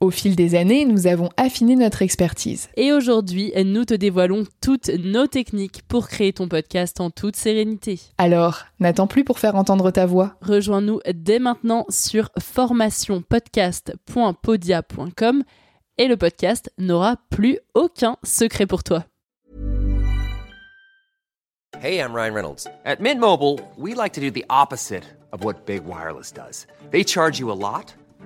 Au fil des années, nous avons affiné notre expertise. Et aujourd'hui, nous te dévoilons toutes nos techniques pour créer ton podcast en toute sérénité. Alors, n'attends plus pour faire entendre ta voix. Rejoins-nous dès maintenant sur formationpodcast.podia.com et le podcast n'aura plus aucun secret pour toi. Hey, I'm Ryan Reynolds. At Mint Mobile, we like to do the opposite of what Big Wireless does. They charge you a lot,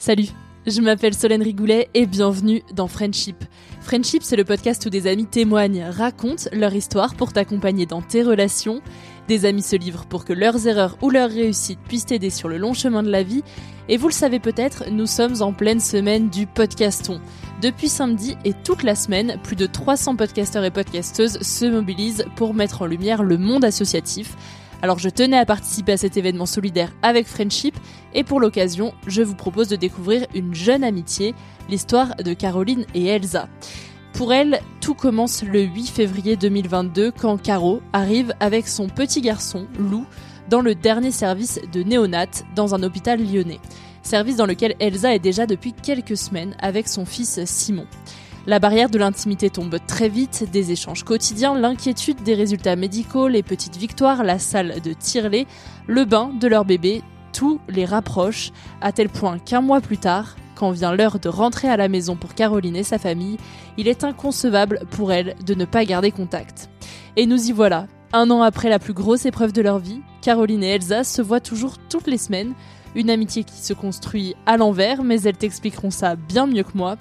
Salut, je m'appelle Solène Rigoulet et bienvenue dans Friendship. Friendship, c'est le podcast où des amis témoignent, racontent leur histoire pour t'accompagner dans tes relations. Des amis se livrent pour que leurs erreurs ou leurs réussites puissent t'aider sur le long chemin de la vie. Et vous le savez peut-être, nous sommes en pleine semaine du podcaston. Depuis samedi et toute la semaine, plus de 300 podcasteurs et podcasteuses se mobilisent pour mettre en lumière le monde associatif. Alors je tenais à participer à cet événement solidaire avec Friendship et pour l'occasion, je vous propose de découvrir une jeune amitié, l'histoire de Caroline et Elsa. Pour elle, tout commence le 8 février 2022 quand Caro arrive avec son petit garçon, Lou, dans le dernier service de néonat dans un hôpital lyonnais. Service dans lequel Elsa est déjà depuis quelques semaines avec son fils Simon. La barrière de l'intimité tombe très vite, des échanges quotidiens, l'inquiétude des résultats médicaux, les petites victoires, la salle de tirelet, le bain de leur bébé, tout les rapproche, à tel point qu'un mois plus tard, quand vient l'heure de rentrer à la maison pour Caroline et sa famille, il est inconcevable pour elle de ne pas garder contact. Et nous y voilà, un an après la plus grosse épreuve de leur vie, Caroline et Elsa se voient toujours toutes les semaines, une amitié qui se construit à l'envers, mais elles t'expliqueront ça bien mieux que moi.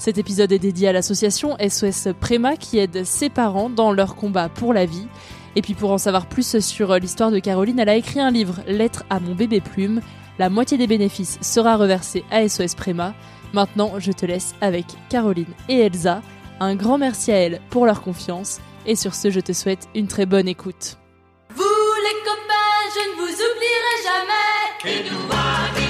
Cet épisode est dédié à l'association SOS Préma qui aide ses parents dans leur combat pour la vie. Et puis pour en savoir plus sur l'histoire de Caroline, elle a écrit un livre, Lettre à mon bébé plume. La moitié des bénéfices sera reversée à SOS Préma. Maintenant, je te laisse avec Caroline et Elsa. Un grand merci à elles pour leur confiance. Et sur ce, je te souhaite une très bonne écoute. Vous les copains, je ne vous oublierai jamais.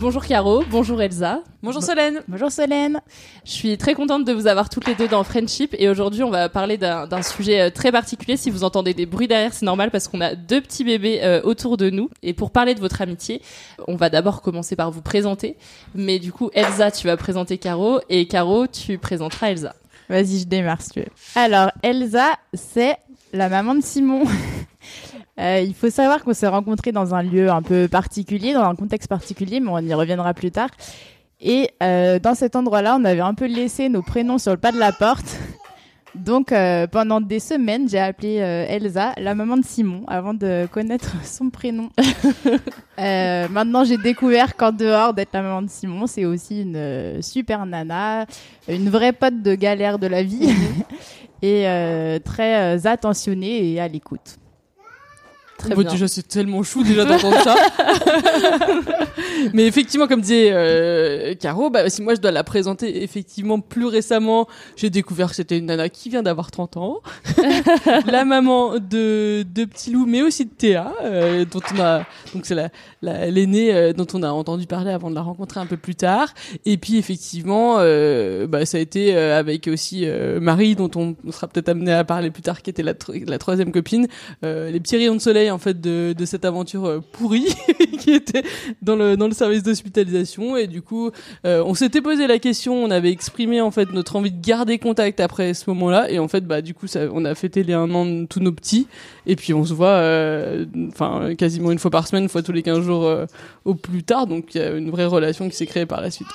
Bonjour Caro, bonjour Elsa. Bonjour Solène. Bonjour Solène. Je suis très contente de vous avoir toutes les deux dans Friendship et aujourd'hui on va parler d'un sujet euh, très particulier. Si vous entendez des bruits derrière, c'est normal parce qu'on a deux petits bébés euh, autour de nous. Et pour parler de votre amitié, on va d'abord commencer par vous présenter. Mais du coup, Elsa, tu vas présenter Caro et Caro, tu présenteras Elsa. Vas-y, je démarre si tu veux. Alors, Elsa, c'est la maman de Simon. Euh, il faut savoir qu'on s'est rencontrés dans un lieu un peu particulier, dans un contexte particulier, mais on y reviendra plus tard. Et euh, dans cet endroit-là, on avait un peu laissé nos prénoms sur le pas de la porte. Donc euh, pendant des semaines, j'ai appelé euh, Elsa, la maman de Simon, avant de connaître son prénom. Euh, maintenant, j'ai découvert qu'en dehors d'être la maman de Simon, c'est aussi une super nana, une vraie pote de galère de la vie, et euh, très attentionnée et à l'écoute. Très bien. déjà, c'est tellement chou déjà d'entendre ça. Mais effectivement, comme disait euh, Caro, bah, si moi je dois la présenter, effectivement, plus récemment, j'ai découvert que c'était une nana qui vient d'avoir 30 ans, la maman de, de Petit Loup, mais aussi de Théa, euh, dont on a, donc c'est la, la- l'aînée euh, dont on a entendu parler avant de la rencontrer un peu plus tard. Et puis effectivement, bah, ça a été avec aussi Marie, dont on sera peut-être amené à parler plus tard, qui était la, tro- la troisième copine, les petits rayons de soleil en fait de, cette aventure euh, pourrie qui était dans le service d'hospitalisation. Et du coup euh, on s'était posé la question on avait exprimé en fait notre envie de garder contact après ce moment-là. Et en fait bah du coup on a fêté les un an de tous nos petits. Et puis on se voit euh, enfin quasiment une fois par semaine une fois tous les 15 jours au plus tard. Donc il y a une vraie relation qui s'est créée par la suite.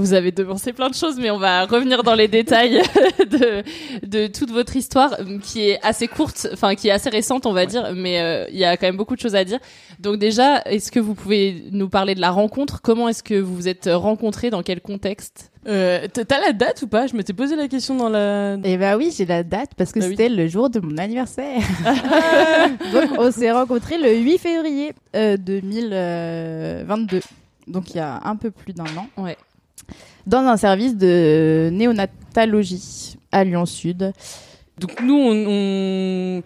Vous avez devancé plein de choses, mais on va revenir dans les détails de, de toute votre histoire, euh, qui est assez courte, enfin qui est assez récente, on va dire, mais euh, il y a quand même beaucoup de choses à dire. Donc déjà, est-ce que vous pouvez nous parler de la rencontre? Comment est-ce que vous vous êtes rencontrés? Dans quel contexte? Euh, T'as la date ou pas? Je m'étais posé la question dans la. Eh bah oui, j'ai la date parce que Bah oui. c'était le jour de mon anniversaire. Donc on s'est rencontrés le 8 février euh, 2022. Donc il y a un peu plus d'un an. Ouais. Dans un service de néonatologie à Lyon Sud. Donc nous, euh,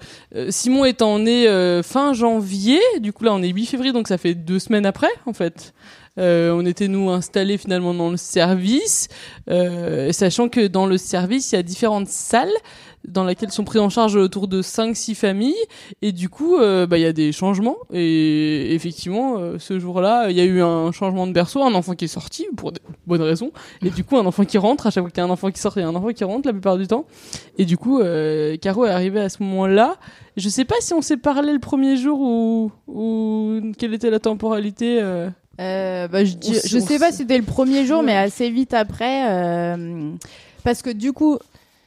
Simon étant né euh, fin janvier, du coup là on est 8 février, donc ça fait deux semaines après en fait. Euh, on était nous installés finalement dans le service, sachant que dans le service il y a différentes salles dans lesquelles sont prises en charge autour de 5-6 familles et du coup euh, bah, il y a des changements et effectivement euh, ce jour-là il y a eu un changement de berceau, un enfant qui est sorti pour de bonnes raisons et du coup un enfant qui rentre à chaque fois qu'il y a un enfant qui sort il y a un enfant qui rentre la plupart du temps et du coup, euh, Caro est arrivée à ce moment-là. Je sais pas si on s'est parlé le premier jour ou, ou quelle était la temporalité. euh. Bah, je, dis- je sais pas si c'était le premier jour, mais assez vite après. euh, parce que du coup,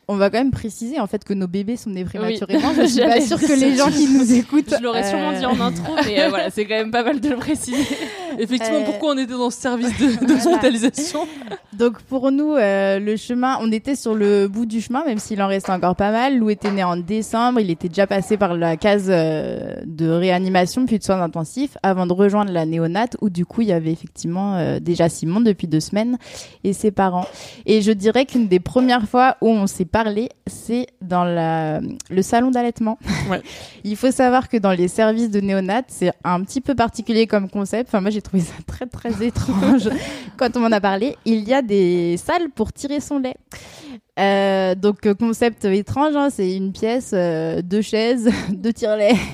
on va quand même préciser en fait que nos bébés sont nés prématurément. Je suis pas sûre que les gens qui nous écoutent. Je l'aurais sûrement euh, dit en intro, mais euh, voilà, c'est quand même pas mal de le préciser. Effectivement, Euh, pourquoi on était dans ce service d'hospitalisation Donc pour nous, euh, le chemin, on était sur le bout du chemin, même s'il en restait encore pas mal. Lou était né en décembre, il était déjà passé par la case euh, de réanimation puis de soins intensifs avant de rejoindre la néonate où du coup il y avait effectivement euh, déjà Simon depuis deux semaines et ses parents. Et je dirais qu'une des premières fois où on s'est parlé, c'est dans la, le salon d'allaitement. Ouais. Il faut savoir que dans les services de néonate, c'est un petit peu particulier comme concept. Enfin, moi, j'ai trouvé ça très, très étrange quand on m'en a parlé. Il y a des salles pour tirer son lait. Euh, donc, euh, concept étrange, hein, c'est une pièce, euh, deux chaises, deux tire-lait.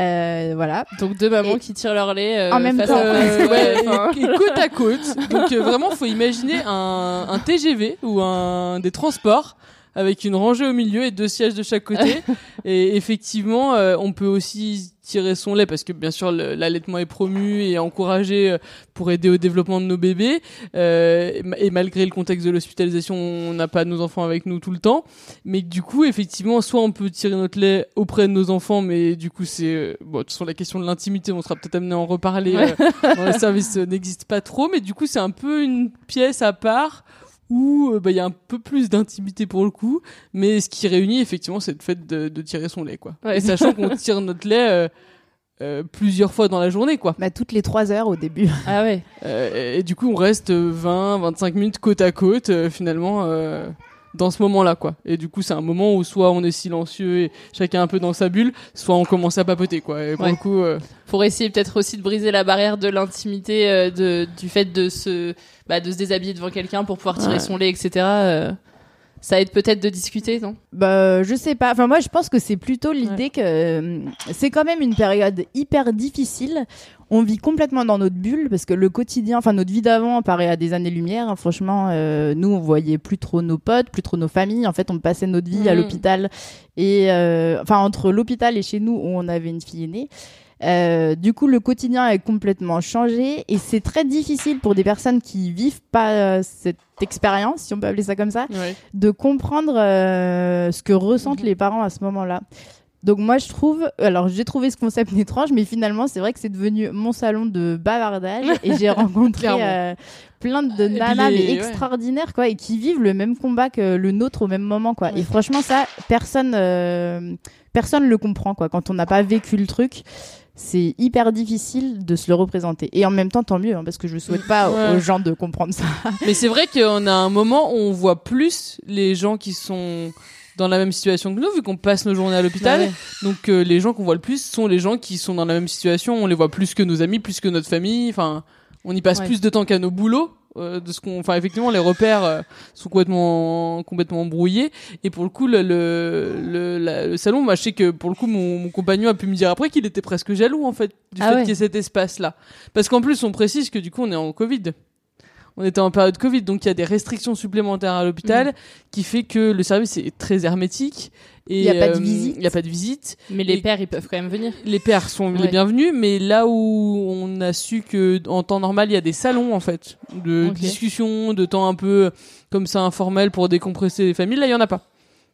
Euh, voilà. Donc deux mamans Et- qui tirent leur lait euh, En même face temps. Euh, ouais, et côte à côte. Donc euh, vraiment, faut imaginer un, un TGV ou un des transports avec une rangée au milieu et deux sièges de chaque côté. et effectivement, euh, on peut aussi tirer son lait parce que bien sûr le- l'allaitement est promu et encouragé euh, pour aider au développement de nos bébés. Euh, et ma- et malgré le contexte de l'hospitalisation, on n'a pas nos enfants avec nous tout le temps. Mais du coup, effectivement, soit on peut tirer notre lait auprès de nos enfants, mais du coup c'est euh, bon. De toute façon, la question de l'intimité, on sera peut-être amené à en reparler. Ouais. euh, dans les services euh, n'existe pas trop, mais du coup c'est un peu une pièce à part où euh, bah, il y a un peu plus d'intimité pour le coup, mais ce qui réunit effectivement c'est le fait de, de tirer son lait quoi. Ouais. Et sachant qu'on tire notre lait euh, euh, plusieurs fois dans la journée quoi. Bah, toutes les trois heures au début. Ah ouais. Euh, et du coup on reste 20-25 minutes côte à côte euh, finalement. Dans ce moment-là, quoi. Et du coup, c'est un moment où soit on est silencieux et chacun un peu dans sa bulle, soit on commence à papoter, quoi. Et pour Ouais. le coup, euh, Pour essayer peut-être aussi de briser la barrière de l'intimité, euh, de, du fait de se, bah, de se déshabiller devant quelqu'un pour pouvoir tirer Ouais. son lait, etc. euh, ça aide peut-être de discuter, non? Bah, je sais pas. Enfin, moi, je pense que c'est plutôt l'idée que euh, c'est quand même une période hyper difficile. On vit complètement dans notre bulle parce que le quotidien, enfin notre vie d'avant paraît à des années-lumière. hein. Franchement, euh, nous, on voyait plus trop nos potes, plus trop nos familles. En fait, on passait notre vie à Mhm. l'hôpital et euh, enfin entre l'hôpital et chez nous où on avait une fille aînée. Euh, du coup, le quotidien est complètement changé et c'est très difficile pour des personnes qui vivent pas euh, cette expérience, si on peut appeler ça comme ça, Ouais. de comprendre euh, ce que ressentent les parents à ce moment-là. Donc moi je trouve, alors j'ai trouvé ce concept étrange, mais finalement c'est vrai que c'est devenu mon salon de bavardage et j'ai rencontré euh, plein de nanas les- mais ouais. extraordinaires quoi et qui vivent le même combat que le nôtre au même moment quoi. Et franchement ça personne euh, personne le comprend quoi quand on n'a pas vécu le truc. C'est hyper difficile de se le représenter. Et en même temps, tant mieux, hein, parce que je souhaite pas Ouais. aux gens de comprendre ça. Mais c'est vrai qu'on a un moment où on voit plus les gens qui sont dans la même situation que nous, vu qu'on passe nos journées à l'hôpital. Bah ouais. Donc euh, les gens qu'on voit le plus sont les gens qui sont dans la même situation. On les voit plus que nos amis, plus que notre famille. Enfin, on y passe Ouais. plus de temps qu'à nos boulots. euh, de ce qu'on, enfin effectivement, les repères euh, sont complètement complètement brouillés. Et pour le coup, le le, le, la- le salon, moi, je sais que pour le coup, mon, mon compagnon a pu me dire après qu'il était presque jaloux en fait du Ah fait ouais. qu'il y ait cet espace-là. Parce qu'en plus, on précise que du coup, on est en Covid. On était en période Covid, donc il y a des restrictions supplémentaires à l'hôpital Mm. qui fait que le service est très hermétique. Il y a pas de euh, visite. Il n'y a pas de visite. Mais les Et- pères, ils peuvent quand même venir. Les pères sont les bienvenus, mais là où on a su que en temps normal il y a des salons en fait de discussion, de temps un peu comme ça informel pour décompresser les familles, là il y en a pas.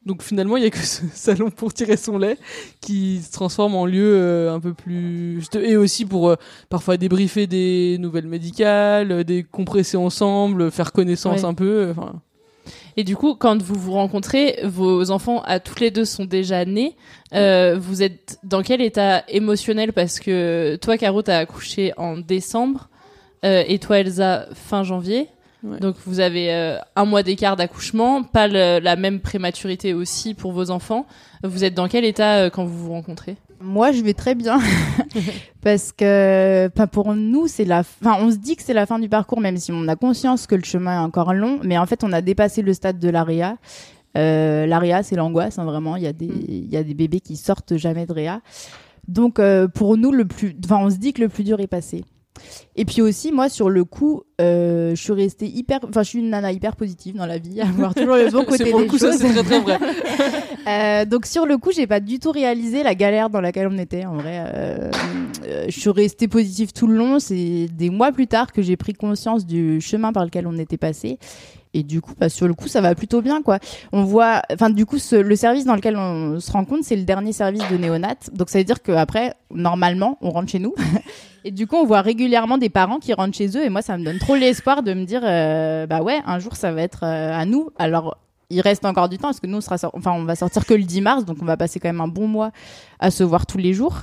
Donc finalement il y a que ce salon pour tirer son lait qui se transforme en lieu euh, un peu plus et aussi pour euh, parfois débriefer des nouvelles médicales, euh, décompresser ensemble, faire connaissance Ouais. un peu. Enfin Et du coup, quand vous vous rencontrez, vos enfants à toutes les deux sont déjà nés. Euh, vous êtes dans quel état émotionnel? Parce que toi, Caro, t'as accouché en décembre euh, et toi, Elsa, fin janvier. Ouais. Donc vous avez euh, un mois d'écart d'accouchement, pas le- la même prématurité aussi pour vos enfants. Vous êtes dans quel état euh, quand vous vous rencontrez? Moi, je vais très bien parce que, enfin, pour nous, c'est la, enfin, on se dit que c'est la fin du parcours, même si on a conscience que le chemin est encore long. Mais en fait, on a dépassé le stade de l'ARIA. Euh, L'ARIA, c'est l'angoisse, hein, vraiment. Il y a des, il y a des bébés qui sortent jamais de réa. Donc, euh, pour nous, le plus, enfin, on se dit que le plus dur est passé. Et puis aussi, moi, sur le coup, euh, je suis restée hyper, enfin, je suis une nana hyper positive dans la vie, à voir toujours le bon côté pour des le coup ça choses. c'est très très vrai. Euh, donc sur le coup, j'ai pas du tout réalisé la galère dans laquelle on était. En vrai, euh, je suis restée positive tout le long. C'est des mois plus tard que j'ai pris conscience du chemin par lequel on était passé. Et du coup, bah, sur le coup, ça va plutôt bien, quoi. On voit, enfin, du coup, le service dans lequel on se rend compte, c'est le dernier service de néonat. Donc, ça veut dire qu'après, normalement, on rentre chez nous. et du coup, on voit régulièrement des parents qui rentrent chez eux. Et moi, ça me donne trop l'espoir de me dire, euh, bah ouais, un jour, ça va être euh, à nous. Alors, il reste encore du temps parce que nous, on sera, enfin, on va sortir que le 10 mars, donc on va passer quand même un bon mois à se voir tous les jours.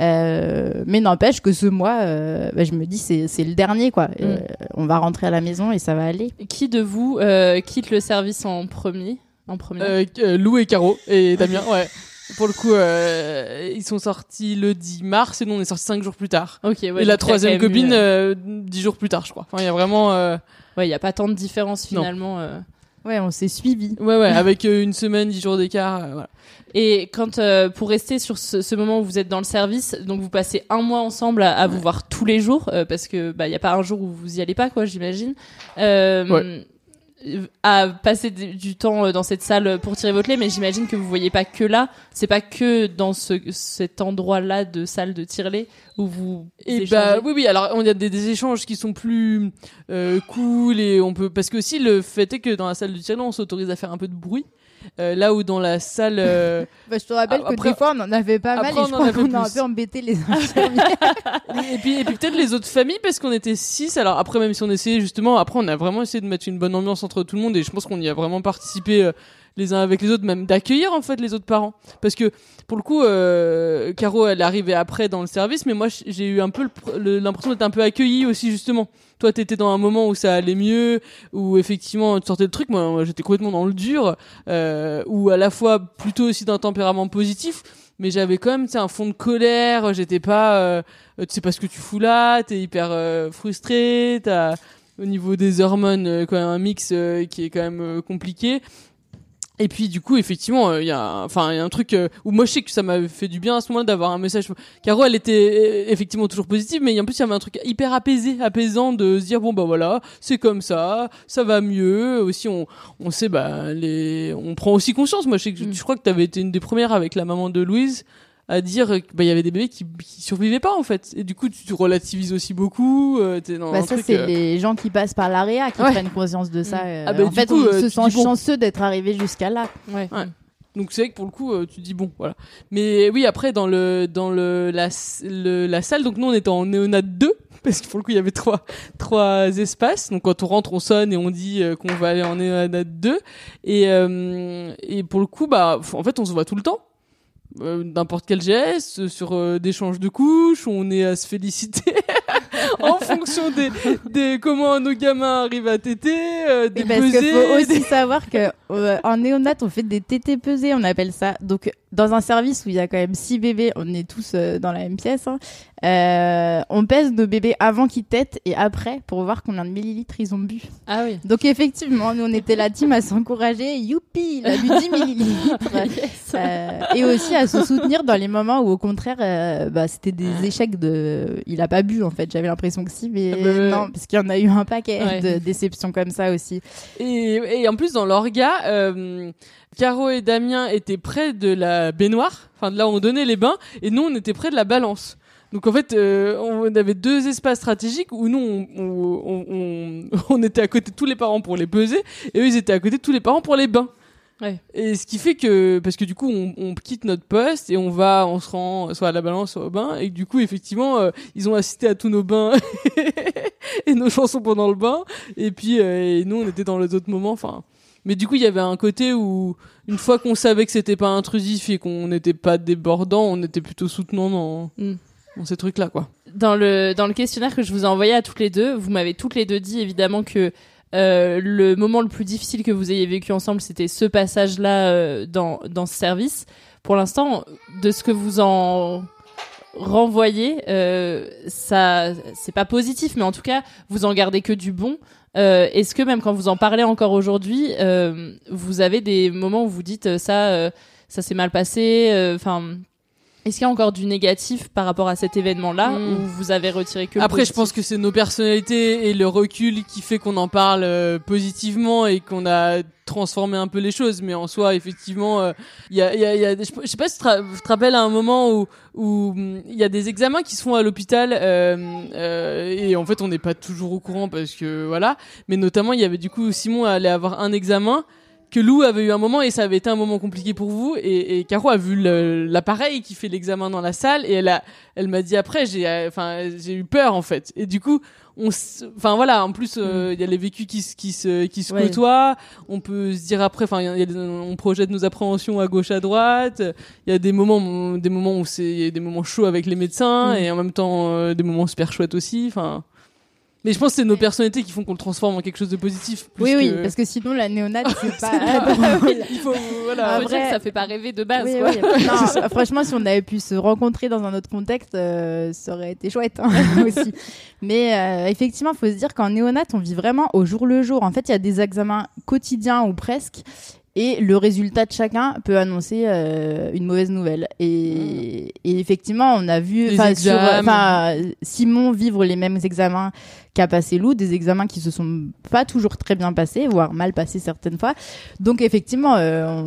Euh, mais n'empêche que ce mois, euh, bah, je me dis, c'est, c'est le dernier, quoi. Euh, on va rentrer à la maison et ça va aller. Qui de vous euh, quitte le service en premier En premier Lou et Caro et Damien, ouais. Pour le coup, euh, ils sont sortis le 10 mars et nous on est sortis 5 jours plus tard. Ok, ouais, et la troisième copine, euh, euh, 10 jours plus tard, je crois. Enfin, il y a vraiment. euh, Ouais, il y a pas tant de différence finalement. euh. Ouais, on s'est suivis. Ouais, ouais, avec euh, une semaine, 10 jours d'écart. euh, voilà. Et quand euh, pour rester sur ce, ce moment où vous êtes dans le service, donc vous passez un mois ensemble à, à vous voir tous les jours euh, parce que bah il y a pas un jour où vous y allez pas quoi, j'imagine. Euh, Ouais. Euh, à passer du temps euh, dans cette salle pour tirer votre lait, mais j'imagine que vous voyez pas que là. C'est pas que dans ce, cet endroit-là de salle de tire-lait où vous. Et échangez. bah oui oui alors on a des, des échanges qui sont plus euh, cool et on peut parce que aussi le fait est que dans la salle de tir on s'autorise à faire un peu de bruit Euh, là où dans la salle euh, Bah, je te rappelle Ah, que des fois on en avait pas mal après, et on je en crois avait qu'on a un peu embêté les infirmiers. et puis, et puis peut-être les autres familles parce qu'on était six. Alors après, même si on essayait justement, après on a vraiment essayé de mettre une bonne ambiance entre tout le monde et je pense qu'on y a vraiment participé euh, les uns avec les autres, même d'accueillir en fait les autres parents. Parce que pour le coup, euh, Caro elle est arrivée après dans le service, mais moi j'ai eu un peu l'impression d'être un peu accueillie aussi justement. Toi t'étais dans un moment où ça allait mieux, où effectivement tu sortais le truc. Moi, j'étais complètement dans le dur, euh, ou à la fois plutôt aussi d'un tempérament positif mais j'avais quand même un fond de colère j'étais pas euh, tu sais pas ce que tu fous là t'es hyper euh, frustré t'as au niveau des hormones euh, quand même un mix euh, qui est quand même compliqué et puis du coup effectivement euh, il y a enfin il y a un truc euh, où moi je sais que ça m'avait fait du bien à ce moment-là d'avoir un message. Caro elle était euh, effectivement toujours positive mais en plus il y avait un truc hyper apaisé apaisant de se dire bon bah voilà c'est comme ça ça va mieux. Aussi on on sait bah les on prend aussi conscience. Moi je sais que je crois que tu avais été une des premières avec la maman de Louise à dire que bah il y avait des bébés qui, qui survivaient pas en fait et du coup tu, tu relativises aussi beaucoup euh, t'es dans Bah, un ça, c'est euh, les gens qui passent par l'AREA qui Ouais. prennent conscience de ça. Mm. euh, Ah bah, en fait, coup, on euh, se sent bon. chanceux d'être arrivé jusqu'à là. Ouais. Donc c'est vrai que pour le coup, euh, tu dis bon, voilà. Mais oui, après dans le dans le la le- la salle, donc nous on était en néonat 2 parce que pour le coup il y avait trois trois espaces. Donc quand on rentre, on sonne et on dit qu'on va aller en néonat 2 et euh, et pour le coup bah en fait on se voit tout le temps. Euh, n'importe quel geste sur euh, d'échanges de couches on est à se féliciter en fonction des, des comment nos gamins arrivent à téter euh, des Et parce pesées, faut aussi des- savoir que euh, en néonat, on fait des tétés pesés, on appelle ça. Donc, dans un service où il y a quand même six bébés, on est tous euh, dans la même pièce. hein, euh, on pèse nos bébés avant qu'ils têtent et après pour voir combien de millilitres ils ont bu. Ah oui. Donc effectivement, nous on était la team à s'encourager. Youpi, il a bu 10 millilitres. Euh, et aussi à se soutenir dans les moments où au contraire, euh, bah, c'était des échecs de. Il a pas bu en fait. J'avais l'impression que si, mais Ah bah non, parce qu'il y en a eu un paquet Ouais. de déceptions comme ça aussi. Et, et en plus, dans l'orga, euh, Caro et Damien étaient près de la baignoire, enfin de là où on donnait les bains, et nous, on était près de la balance. Donc en fait, euh, on avait deux espaces stratégiques où nous, on, on, on, on- était à côté de tous les parents pour les peser, et eux, ils étaient à côté de tous les parents pour les bains. Ouais. Et ce qui fait que, parce que du coup, on, on quitte notre poste et on va, on se rend soit à la balance, soit au bain, et du coup, effectivement, euh, ils ont assisté à tous nos bains et nos chansons pendant le bain, et puis euh, et nous, on était dans les autres moments, enfin. Mais du coup, il y avait un côté où, une fois qu'on savait que c'était pas intrusif et qu'on n'était pas débordant, on était plutôt soutenant dans, Mm. dans ces trucs-là, quoi. Dans le, dans le questionnaire que je vous ai envoyé à toutes les deux, vous m'avez toutes les deux dit évidemment que euh, le moment le plus difficile que vous ayez vécu ensemble, c'était ce passage-là euh, dans, dans ce service. Pour l'instant, de ce que vous en renvoyez, euh, ça, c'est pas positif, mais en tout cas, vous en gardez que du bon. Euh, Est-ce que même quand vous en parlez encore aujourd'hui, euh, vous avez des moments où vous dites euh, ça, ça s'est mal passé, enfin. Est-ce qu'il y a encore du négatif par rapport à cet événement-là Mm. ou vous avez retiré que Après, je pense que c'est nos personnalités et le recul qui fait qu'on en parle euh, positivement et qu'on a transformé un peu les choses. Mais en soi, effectivement, euh, il y a, y a, y a je sais pas si tu te rappelles à un moment où où il y a des examens qui se font à l'hôpital euh, euh, et en fait, on n'est pas toujours au courant parce que voilà. Mais notamment, il y avait du coup Simon allait avoir un examen que Lou avait eu un moment et ça avait été un moment compliqué pour vous. Et, et Caro a vu l'appareil qui fait l'examen dans la salle et elle a elle m'a dit après j'ai euh, enfin j'ai eu peur en fait. Et du coup on enfin voilà en plus euh, il y a les vécus qui se qui se qui se Ouais. côtoient. On peut se dire après enfin on projette nos appréhensions à gauche à droite. Il y a des moments des moments où c'est des moments chauds avec les médecins Mm. et en même temps euh, des moments super chouettes aussi enfin mais je pense que c'est nos personnalités qui font qu'on le transforme en quelque chose de positif plus Oui, oui, parce que sinon la néonate c'est pas. il faut voilà Faut dire vrai. que ça fait pas rêver de base. Oui, quoi. oui. Non, franchement, si on avait pu se rencontrer dans un autre contexte, euh, ça aurait été chouette hein, aussi. Mais euh, effectivement, il faut se dire qu'en néonat, on vit vraiment au jour le jour. En fait, il y a des examens quotidiens ou presque. Et le résultat de chacun peut annoncer euh, une mauvaise nouvelle. Et, et effectivement, on a vu sur- Simon vivre les mêmes examens qu'a passé Lou, des examens qui se sont pas toujours très bien passés, voire mal passés certaines fois. Donc effectivement, euh,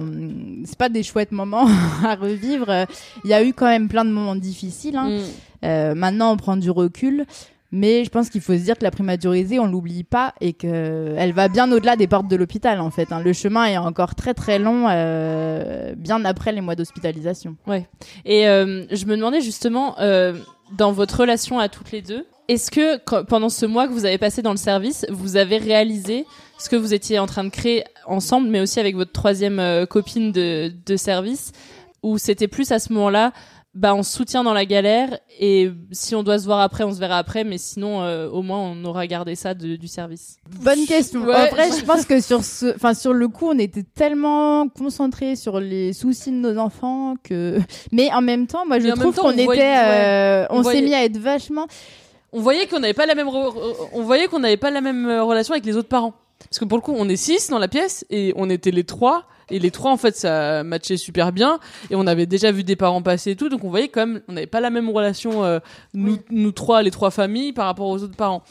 c'est pas des chouettes moments à revivre. Il y a eu quand même plein de moments difficiles. hein. Mm. Euh, maintenant, on prend du recul. Mais je pense qu'il faut se dire que la prématurité, on l'oublie pas et que elle va bien au-delà des portes de l'hôpital en fait. hein. Le chemin est encore très très long, euh, bien après les mois d'hospitalisation. Ouais. Et euh, je me demandais justement, euh, dans votre relation à toutes les deux, est-ce que pendant ce mois que vous avez passé dans le service, vous avez réalisé ce que vous étiez en train de créer ensemble, mais aussi avec votre troisième euh, copine de, de service, ou c'était plus à ce moment-là, bah on se soutient dans la galère et si on doit se voir après, on se verra après, mais sinon euh, au moins on aura gardé ça de- du service. Bonne question. Ouais. Après, je pense que sur ce, enfin sur le coup, on était tellement concentrés sur les soucis de nos enfants que, mais en même temps, moi je trouve qu'on on était, voyait- euh, ouais. On on s'est mis à être vachement. on voyait qu'on n'avait pas la même re- on voyait qu'on n'avait pas la même euh, relation avec les autres parents parce que pour le coup on est six dans la pièce et on était les trois et les trois en fait ça matchait super bien. Et on avait déjà vu des parents passer et tout. Donc on voyait quand même on n'avait pas la même relation euh, nous nous trois les trois familles par rapport aux autres parents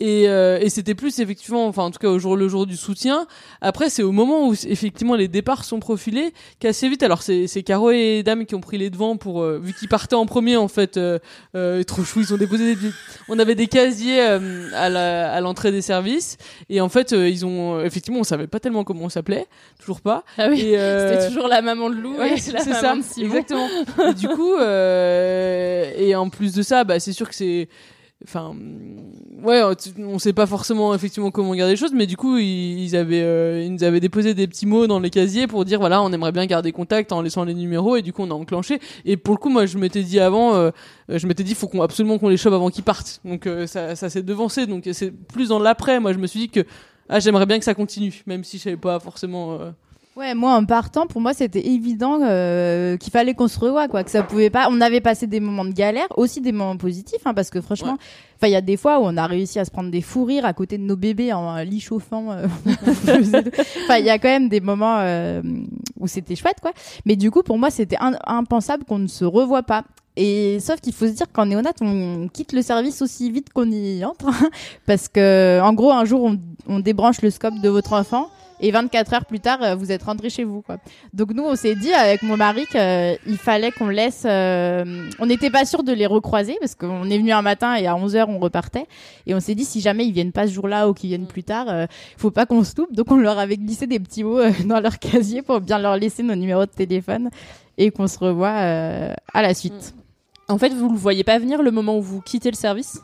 et, euh, et c'était plus effectivement enfin en tout cas au jour le jour du soutien. Après c'est au moment où effectivement les départs sont profilés qu'assez vite. Alors c'est c'est Caro et Dame qui ont pris les devants pour euh, vu qu'ils partaient en premier en fait euh, euh, trop chou ils ont déposé des on avait des casiers euh, à la- à l'entrée des services. Et en fait euh, ils ont effectivement on savait pas tellement comment on s'appelait. Toujours pas. Ah oui, Et, euh, c'était toujours la maman de Lou ouais, et la c'est maman ça de Simon. exactement. Et du coup euh, et en plus de ça bah c'est sûr que c'est enfin ouais tu- on sait pas forcément effectivement comment garder les choses mais du coup ils, avaient euh, ils nous avaient déposé des petits mots dans les casiers pour dire voilà on aimerait bien garder contact en laissant les numéros et du coup on a enclenché. Et pour le coup moi je m'étais dit avant euh, euh, je m'étais dit faut qu'on absolument qu'on les chope avant qu'ils partent. Donc euh, ça ça s'est devancé. Donc c'est plus dans l'après. Moi je me suis dit que ah j'aimerais bien que ça continue même si je savais pas forcément euh, Ouais, moi en partant, pour moi c'était évident euh, qu'il fallait qu'on se revoie, quoi, que ça pouvait pas. On avait passé des moments de galère, aussi des moments positifs, hein, parce que franchement, enfin il y a des fois où on a réussi à se prendre des fous rires à côté de nos bébés en lit chauffant. euh, Enfin il y a quand même des moments euh, où c'était chouette, quoi. Mais du coup pour moi c'était impensable qu'on ne se revoie pas. Et sauf qu'il faut se dire qu'en néonat, on quitte le service aussi vite qu'on y entre, parce que en gros un jour on, on débranche le scope de votre enfant et 24 heures plus tard euh, vous êtes rentré chez vous quoi. Donc nous on s'est dit avec mon mari qu'il fallait qu'on laisse euh, on n'était pas sûr de les recroiser parce qu'on est venu un matin et à 11h on repartait. Et on s'est dit si jamais ils viennent pas ce jour-là ou qu'ils viennent plus tard euh, faut pas qu'on se loupe. Donc on leur avait glissé des petits mots euh, dans leur casier pour bien leur laisser nos numéros de téléphone et qu'on se revoit euh, à la suite. En fait, vous le voyez pas venir le moment où vous quittez le service?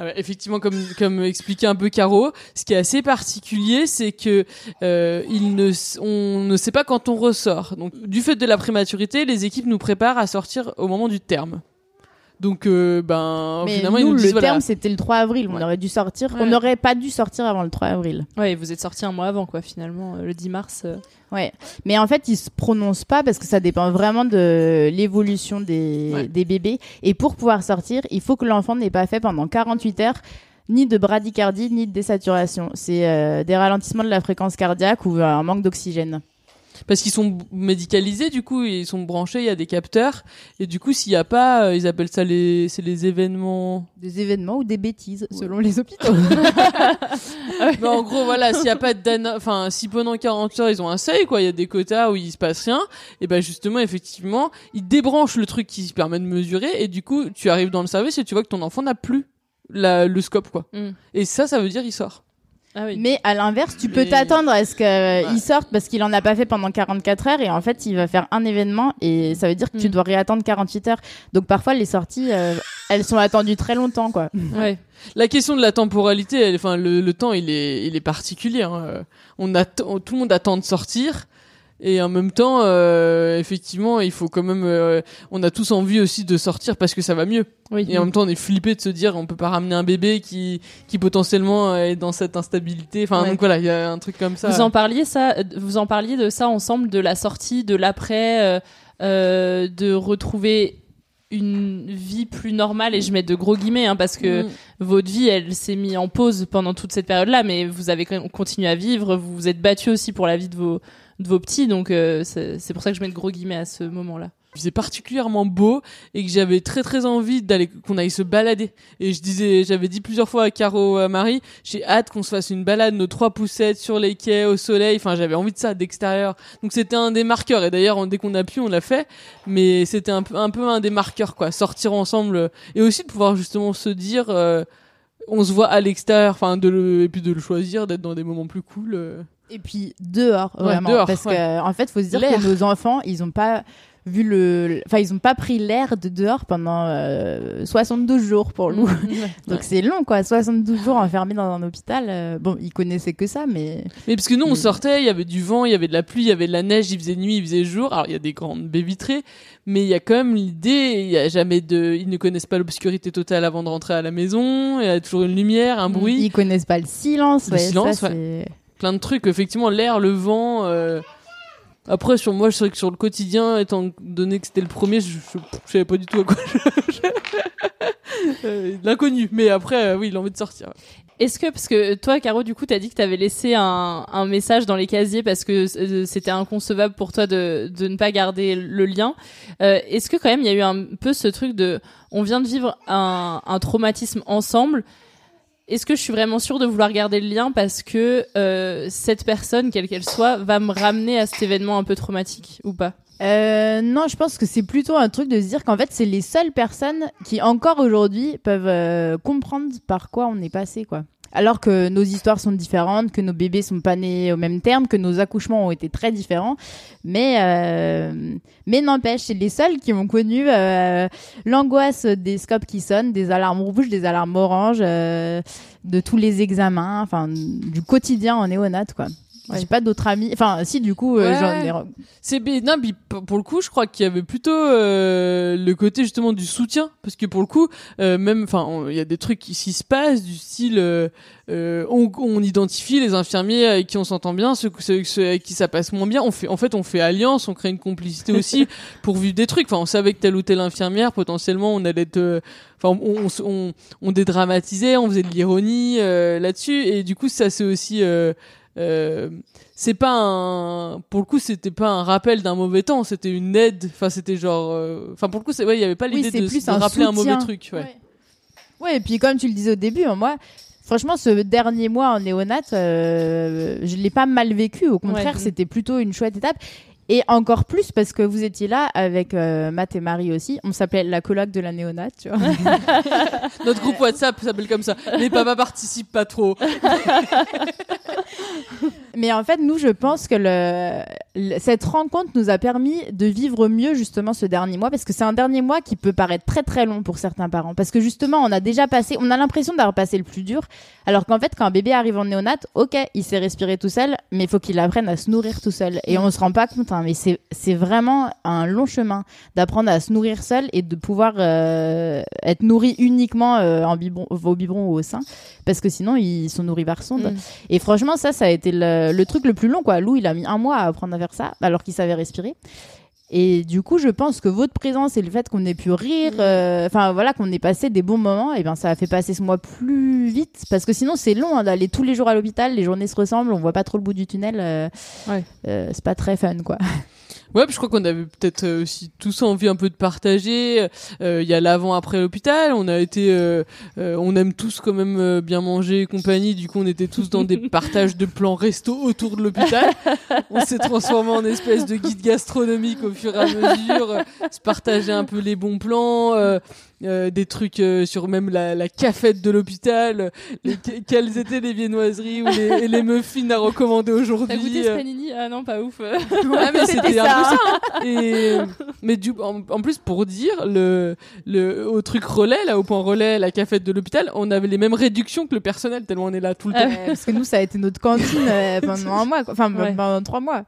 Ah ouais, effectivement, comme comme expliquait un peu Caro, ce qui est assez particulier, c'est que euh, on ne sait pas quand on ressort. Donc, du fait de la prématurité, les équipes nous préparent à sortir au moment du terme. Donc, euh, ben, Mais finalement, ils nous, nous le voilà. terme c'était le 3 avril, on aurait dû sortir, on n'aurait pas dû sortir avant le 3 avril. Ouais, vous êtes sorti un mois avant quoi finalement euh, le 10 mars. euh. Ouais, mais en fait, ils se prononcent pas parce que ça dépend vraiment de l'évolution des, Ouais. des bébés. Et pour pouvoir sortir, il faut que l'enfant n'ait pas fait pendant 48 heures ni de bradycardie ni de désaturation. C'est euh, des ralentissements de la fréquence cardiaque ou un manque d'oxygène. Parce qu'ils sont médicalisés du coup ils sont branchés il y a des capteurs et du coup s'il y a pas euh, ils appellent ça les c'est les événements Des événements ou des bêtises, selon les hôpitaux. Mais en gros, voilà, s'il y a pas d'ana, enfin, si pendant 40 heures ils ont un seuil, quoi, il y a des quotas où il se passe rien, et ben justement, effectivement, ils débranchent le truc qui permet de mesurer, et du coup, tu arrives dans le service et tu vois que ton enfant n'a plus la, le scope, quoi. Mm. Et ça, ça veut dire il sort. Ah oui. Mais à l'inverse, tu peux t'attendre à ce qu'il sorte parce qu'il en a pas fait pendant 44 heures et en fait, il va faire un événement et ça veut dire que tu Mm. dois réattendre 48 heures. Donc parfois, les sorties, euh, elles sont attendues très longtemps, quoi. Ouais. La question de la temporalité, elle- enfin, le, le temps, il est, il est particulier. hein. Euh, On attend, tout le monde attend de sortir. Et en même temps, euh, effectivement, il faut quand même. euh, on a tous envie aussi de sortir parce que ça va mieux. Oui. Et en même temps, on est flippé de se dire, on peut pas ramener un bébé qui, qui potentiellement est dans cette instabilité. Enfin, Ouais. donc voilà, il y a un truc comme ça. Vous en parliez ça, euh, vous en parliez de ça ensemble, de la sortie, de l'après, euh, euh, de retrouver une vie plus normale et je mets de gros guillemets hein, parce que Mm. votre vie elle s'est mise en pause pendant toute cette période là mais vous avez quand même continué à vivre vous vous êtes battu aussi pour la vie de vos de vos petits donc euh, c'est pour ça que je mets de gros guillemets à ce moment là Il faisait particulièrement beau et que j'avais très très envie d'aller qu'on aille se balader. Et je disais j'avais dit plusieurs fois à Caro à Marie j'ai hâte qu'on se fasse une balade nos trois poussettes sur les quais au soleil. Enfin j'avais envie de ça d'extérieur. Donc c'était un des marqueurs. Et d'ailleurs dès qu'on a pu on l'a fait. Mais c'était un peu un peu un des marqueurs quoi. Sortir ensemble euh, et aussi de pouvoir justement se dire euh, on se voit à l'extérieur. Enfin de le et puis de le choisir d'être dans des moments plus cool euh. Et puis dehors, Ouais, vraiment. dehors, parce ouais. que, en fait, faut se dire que nos enfants, ils ont pas vu le. Enfin, ils ont pas pris l'air de dehors pendant euh, 72 jours pour nous. Donc c'est long, quoi. 72 jours enfermés dans un hôpital. euh, bon, ils connaissaient que ça, mais. Mais parce que nous, on sortait, il y avait du vent, il y avait de la pluie, il y avait de la neige, il faisait nuit, il faisait jour. Alors, il y a des grandes baies vitrées, mais il y a quand même l'idée, il y a jamais de, ils ne connaissent pas l'obscurité totale avant de rentrer à la maison, il y a toujours une lumière, un bruit. Ils connaissent pas le silence. Le ouais, silence, ça, ouais. Plein de trucs, effectivement, l'air, le vent, euh, Après, sur moi, je sais que sur le quotidien, étant donné que c'était le premier, je, je, savais pas du tout à quoi. je- Euh, L'inconnu. Mais après, euh, oui, il a envie de sortir. Est-ce que, parce que toi, Caro, du coup, t'as dit que t'avais laissé un, message dans les casiers parce que euh, c'était inconcevable pour toi de, ne pas garder le lien. Est-ce que quand même, il y a eu un peu ce truc de, on vient de vivre un traumatisme ensemble. Est-ce que je suis vraiment sûre de vouloir garder le lien parce que euh, cette personne, quelle qu'elle soit, va me ramener à cet événement un peu traumatique ou pas? Euh, non, je pense que c'est plutôt un truc de se dire qu'en fait, c'est les seules personnes qui, encore aujourd'hui, peuvent euh, comprendre par quoi on est passé, quoi. Alors que nos histoires sont différentes, que nos bébés sont pas nés au même terme, que nos accouchements ont été très différents, mais euh, mais n'empêche, c'est les seuls qui ont connu euh, l'angoisse des scopes qui sonnent, des alarmes rouges, des alarmes oranges, euh, de tous les examens, enfin du quotidien en néonat, quoi. J'ai pas d'autres amis. Enfin, si du coup, euh, Ouais. j'en ai C'est bien. Non, p- pour le coup, je crois qu'il y avait plutôt euh, le côté justement du soutien, parce que pour le coup, euh, même, enfin, il y a des trucs qui s'y se passent du style, euh, euh, on, on identifie les infirmiers avec qui on s'entend bien, ceux, ceux, ceux avec qui ça passe moins bien. On fait, en fait, on fait alliance, on crée une complicité aussi pour vivre des trucs. Enfin, on savait que telle ou telle infirmière, potentiellement, on allait être, enfin, on, on, on dédramatisait, on faisait de l'ironie euh, là-dessus, et du coup, ça c'est aussi. Euh, euh, c'est pas un pour le coup c'était pas un rappel d'un mauvais temps c'était une aide enfin c'était genre euh, enfin pour le coup c'est ouais il y avait pas l'idée de, plus de un rappeler un mauvais truc ouais. Ouais, et puis comme tu le disais au début, hein, moi, franchement, ce dernier mois en néonat, euh, je l'ai pas mal vécu. Au contraire, Ouais. c'était plutôt une chouette étape. Et encore plus parce que vous étiez là avec euh, Matt et Marie aussi. On s'appelait la coloc de la néonat, tu vois. notre groupe WhatsApp s'appelle comme ça les papas participent pas trop Mais en fait, nous, je pense que le, le- cette rencontre nous a permis de vivre mieux justement ce dernier mois parce que c'est un dernier mois qui peut paraître très très long pour certains parents parce que justement, on a déjà passé, on a l'impression d'avoir passé le plus dur, alors qu'en fait, quand un bébé arrive en néonat, ok, il sait respirer tout seul, mais il faut qu'il apprenne à se nourrir tout seul et on se rend pas compte, hein, mais c'est c'est vraiment un long chemin d'apprendre à se nourrir seul et de pouvoir euh, être nourri uniquement euh, en biberon, au biberon ou au sein parce que sinon ils sont nourris par sonde. Mm. Et franchement, ça, ça a été le, le truc le plus long, quoi. Lou, il a mis un mois à apprendre à faire ça, alors qu'il savait respirer. Et du coup, je pense que votre présence et le fait qu'on ait pu rire, euh, enfin voilà, qu'on ait passé des bons moments, et ben ça a fait passer ce mois plus vite, parce que sinon c'est long hein, d'aller tous les jours à l'hôpital, les journées se ressemblent, on voit pas trop le bout du tunnel, euh, euh, c'est pas très fun, quoi. Ouais, puis je crois qu'on avait peut-être euh, aussi tous envie un peu de partager. Euh, Il y a l'avant après l'hôpital. On a été, euh, euh, on aime tous quand même euh, bien manger et compagnie. Du coup, on était tous dans des partages de plans resto autour de l'hôpital. On s'est transformé en espèce de guide gastronomique au fur et à mesure. se partager un peu les bons plans. Euh, des trucs euh, sur même la, la cafette de l'hôpital, euh, les- que- quelles étaient les viennoiseries ou les, les muffins à recommander aujourd'hui. T'as goûté euh. ce panini Ah non, pas ouf. Ah, mais c'était un peu ça. hein. Et mais du en, en plus pour dire le le au truc relais là au point relais la cafette de l'hôpital, on avait les mêmes réductions que le personnel tellement on est là tout le temps. Ouais, parce que nous, ça a été notre cantine euh, pendant un mois, quoi. enfin Ouais. pendant trois mois.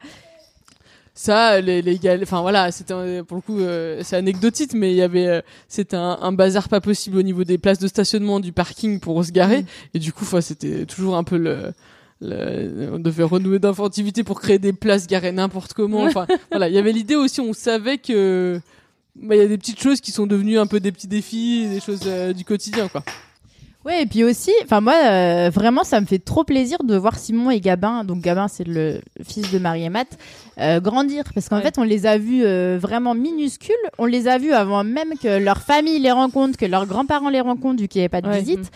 Ça les les enfin voilà, c'était pour le coup euh, c'est anecdotique mais il y avait euh, c'était un, un bazar pas possible au niveau des places de stationnement du parking pour se garer Mm. et du coup enfin, c'était toujours un peu le le- on devait renouer d'inventivité pour créer des places garées n'importe comment. Enfin, voilà, il y avait l'idée aussi, on savait que bah, il y a des petites choses qui sont devenues un peu des petits défis, des choses euh, du quotidien, quoi. Ouais, et puis aussi, enfin moi, euh, vraiment, ça me fait trop plaisir de voir Simon et Gabin, donc Gabin c'est le fils de Marie et Matt, euh, grandir, parce qu'en Ouais. fait, on les a vus euh, vraiment minuscules, on les a vus avant même que leur famille les rencontre, que leurs grands-parents les rencontrent, vu qu'il n'y avait pas de Ouais. visite.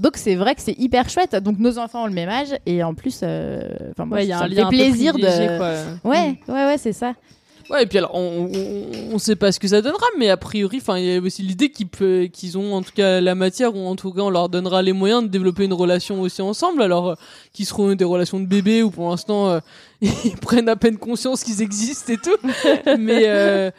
Donc c'est vrai que c'est hyper chouette. Donc nos enfants ont le même âge et en plus, enfin moi, Ouais, il y a ça un me lien fait plaisir de. quoi. Ouais, ouais, ouais, c'est ça. Ouais, et puis alors, on, on, on sait pas ce que ça donnera, mais a priori, enfin, il y a aussi l'idée qu'ils qu'ils ont en tout cas la matière, ou en tout cas, on leur donnera les moyens de développer une relation aussi ensemble, alors, euh, qui seront des relations de bébé, ou pour l'instant, euh, ils prennent à peine conscience qu'ils existent et tout. mais, euh,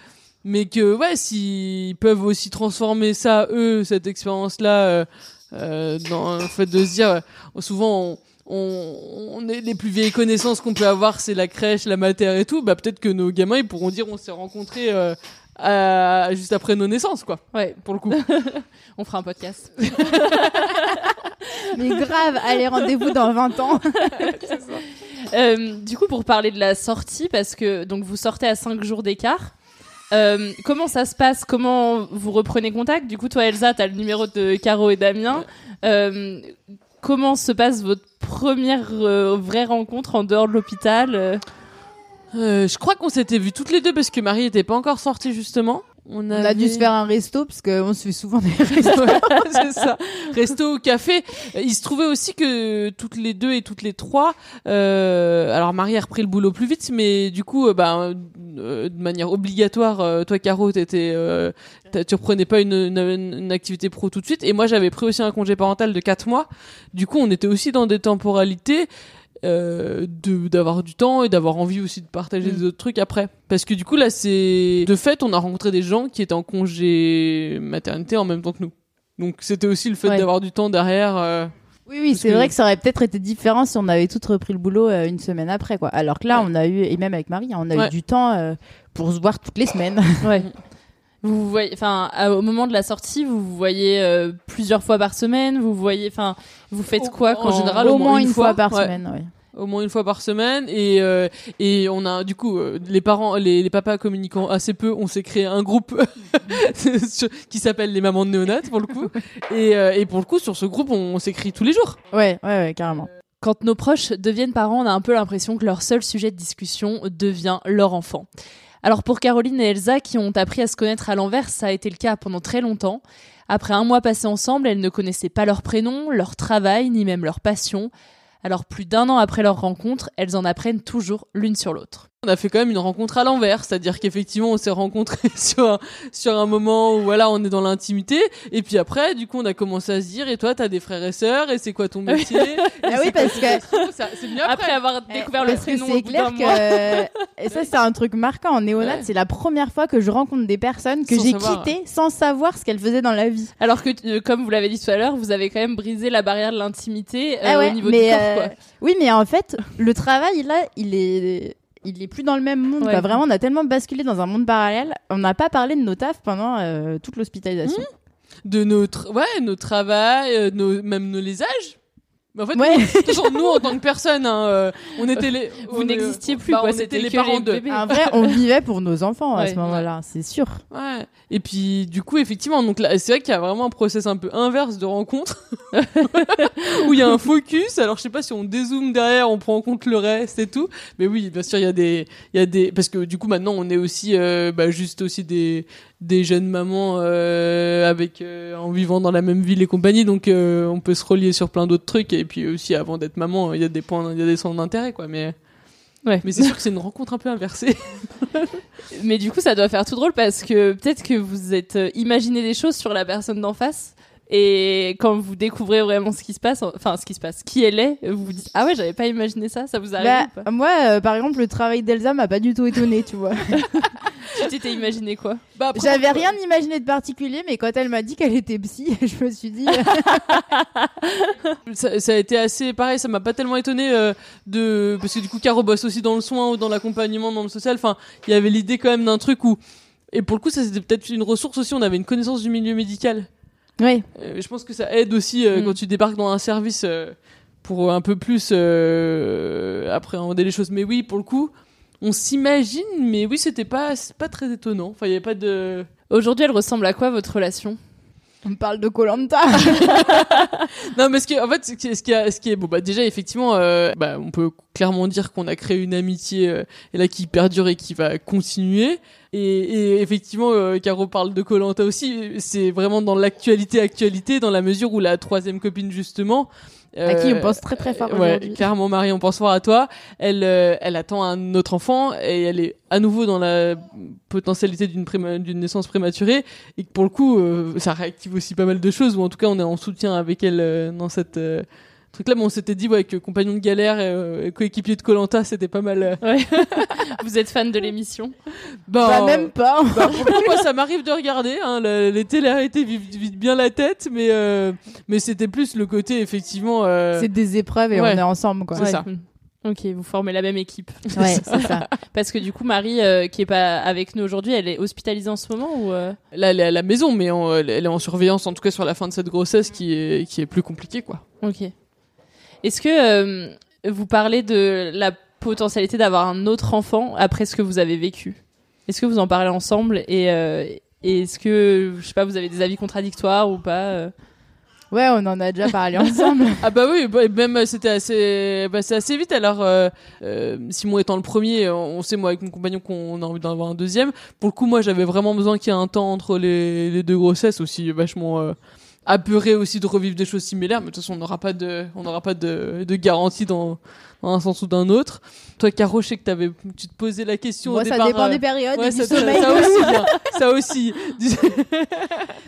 mais que, ouais, s'ils peuvent aussi transformer ça, eux, cette expérience-là, euh, euh, dans le fait de se dire, souvent, on, on, on est les plus vieilles connaissances qu'on peut avoir, c'est la crèche, la matière et tout. Bah peut-être que nos gamins ils pourront dire on s'est rencontrés euh, à- juste après nos naissances quoi. Ouais, pour le coup. On fera un podcast. Mais grave, allez, rendez-vous dans 20 ans. Euh, du coup, pour parler de la sortie, parce que donc vous sortez à 5 jours d'écart. euh, comment ça se passe? Comment vous reprenez contact? Du coup, toi, Elsa, t'as le numéro de Caro et Damien. Euh, comment se passe votre première euh, vraie rencontre en dehors de l'hôpital euh? Euh, je crois qu'on s'était vus toutes les deux parce que Marie était pas encore sortie justement. On, On a dû se faire un resto parce qu'on se fait souvent des restos. C'est ça. Resto, café. Euh, Il se trouvait aussi que toutes les deux et toutes les trois, euh, alors Marie a repris le boulot plus vite, mais du coup, euh, bah, euh, de manière obligatoire, euh, toi Caro, t'étais, euh, tu reprenais pas une, une, une activité pro tout de suite, et moi j'avais pris aussi un congé parental de quatre mois. Du coup, on était aussi dans des temporalités. Euh, de d'avoir du temps et d'avoir envie aussi de partager Mm. des autres trucs après parce que du coup là c'est de fait on a rencontré des gens qui étaient en congé maternité en même temps que nous donc c'était aussi le fait Ouais. d'avoir du temps derrière euh, Oui, oui, c'est que- vrai que ça aurait peut-être été différent si on avait toutes repris le boulot euh, une semaine après, quoi. Alors que là, on a eu, et même avec Marie, hein, on a Ouais. eu du temps euh, pour se voir toutes les semaines. Ouais. Vous voyez, enfin, au moment de la sortie, vous vous voyez euh, plusieurs fois par semaine. Vous voyez, enfin, vous faites quoi en quand général au moins une fois, fois par ouais. semaine, ouais. au moins une fois par semaine et euh, et on a du coup euh, les parents les, les papas communiquant assez peu on s'est créé un groupe qui s'appelle les mamans de néonates pour le coup et, euh, et pour le coup sur ce groupe on, on s'écrit tous les jours Ouais, ouais, ouais, carrément. Quand nos proches deviennent parents, on a un peu l'impression que leur seul sujet de discussion devient leur enfant. Alors pour Caroline et Elsa, qui ont appris à se connaître à l'envers, ça a été le cas pendant très longtemps. Après un mois passé ensemble, elles ne connaissaient pas leur prénom, leur travail, ni même leur passion. Alors plus d'un an après leur rencontre, elles en apprennent toujours l'une sur l'autre. On a fait quand même une rencontre à l'envers, c'est-à-dire qu'effectivement on s'est rencontrés sur un, sur un moment où voilà on est dans l'intimité, et puis après du coup on a commencé à se dire et toi t'as des frères et sœurs et c'est quoi ton métier? Ah oui, c'est parce que- c'est mieux Après après. avoir découvert le Parce que prénom c'est clair que et ça c'est un truc marquant en néonat, Ouais. c'est la première fois que je rencontre des personnes que j'ai quittées sans savoir ce qu'elles faisaient dans la vie. Alors que, euh, comme vous l'avez dit tout à l'heure, vous avez quand même brisé la barrière de l'intimité euh, Ah ouais, au niveau mais du corps. euh, Quoi. oui, mais en fait, le travail là, il est il est plus dans le même monde. Ouais. quoi. Vraiment, on a tellement basculé dans un monde parallèle. On n'a pas parlé de nos tafs pendant euh, toute l'hospitalisation. de notre ouais notre travail euh, nos même nos les âges mais en fait Ouais. nous, façon, nous en tant que personne hein, euh, on était les Vous n'existiez plus, bah, quoi, on c'était était les parents les de bébés. En vrai, on vivait pour nos enfants à ce moment-là, c'est sûr. Ouais. Et puis du coup effectivement donc là c'est vrai qu'il y a vraiment un process un peu inverse de rencontre où il y a un focus. Alors je sais pas si on dézoome derrière, on prend en compte le reste et tout. Mais oui, bien sûr il y a des il y a des parce que du coup maintenant on est aussi euh, bah, juste aussi des des jeunes mamans euh, avec euh, en vivant dans la même ville et compagnie donc euh, on peut se relier sur plein d'autres trucs et puis aussi avant d'être maman il y a des points il y a des centres d'intérêt quoi mais Ouais. mais c'est sûr que c'est une rencontre un peu inversée Mais du coup, ça doit faire tout drôle parce que peut-être que vous êtes imaginé des choses sur la personne d'en face. Et quand vous découvrez vraiment ce qui se passe, enfin ce qui se passe, qui elle est, vous vous dites ah ouais j'avais pas imaginé ça, ça vous arrive Bah, ou pas? moi, euh, par exemple, le travail d'Elsa m'a pas du tout étonné, tu vois. Tu t'étais imaginé quoi? Bah, après, J'avais rien imaginé de particulier, mais quand elle m'a dit qu'elle était psy, je me suis dit. ça, ça a été assez pareil ça m'a pas tellement étonné euh, de parce que du coup Caro bosse aussi dans le soin ou dans l'accompagnement dans le social enfin il y avait l'idée quand même d'un truc où et pour le coup ça c'était peut-être une ressource aussi on avait une connaissance du milieu médical Oui. Euh, je pense que ça aide aussi euh, Mm. quand tu débarques dans un service euh, pour un peu plus euh, appréhender les choses mais oui pour le coup on s'imagine, mais oui, c'était pas, pas très étonnant. Enfin, il y avait pas de. Aujourd'hui, elle ressemble à quoi votre relation? On parle de Colanta. non, mais ce qui, en fait, ce qui, est- ce ce bon, bah déjà effectivement, euh, bah, on peut clairement dire qu'on a créé une amitié euh, et là qui perdure et qui va continuer. Et, et effectivement, euh, Caro parle de Colanta aussi. C'est vraiment dans l'actualité, actualité, dans la mesure où la troisième copine justement. À qui on euh, pense très très fort Ouais, aujourd'hui. clairement Marie, on pense fort à toi. Elle, euh, elle attend un autre enfant et elle est à nouveau dans la potentialité d'une d'une naissance prématurée et que pour le coup, euh, ça réactive aussi pas mal de choses ou en tout cas on est en soutien avec elle dans cette euh, truc là. Mais on s'était dit ouais que compagnon de galère et euh, coéquipier de Colanta c'était pas mal. euh. Ouais. Vous êtes fan de l'émission Bah, Bah, même pas. Bah, pour le coup, moi, ça m'arrive de regarder. Hein, le- les télé-réalités vivent, vivent bien la tête, mais euh, mais c'était plus le côté effectivement. euh, C'est des épreuves et ouais. on est ensemble, quoi. C'est ça. Mm. Ok, vous formez la même équipe. Ouais, c'est ça. Parce que du coup, Marie, euh, qui est pas avec nous aujourd'hui, elle est hospitalisée en ce moment ou euh? Là, elle est à la maison, mais en- elle est en surveillance, en tout cas sur la fin de cette grossesse, qui est qui est plus compliquée, quoi. Ok. Est-ce que euh, vous parlez de la potentialité d'avoir un autre enfant après ce que vous avez vécu? Est-ce que vous en parlez ensemble et, euh, et est-ce que je sais pas, vous avez des avis contradictoires ou pas euh? Ouais, on en a déjà parlé ensemble. Ah bah oui, bah, même euh, c'était assez, bah, c'est assez vite. Alors euh, euh, Simon étant le premier, on sait moi avec mon compagnon qu'on a envie d'en avoir un deuxième. Pour le coup, moi j'avais vraiment besoin qu'il y ait un temps entre les, les deux grossesses aussi, vachement euh, apeuré aussi de revivre des choses similaires. Mais de toute façon, on n'aura pas de, on n'aura pas de, de garantie dans, dans un sens ou d'un autre. Toi, Caro, je sais que t'avais, tu te posais la question Moi, au ça départ. dépend euh, des périodes ouais, et du ça, sommeil. ça aussi, bien. ça aussi.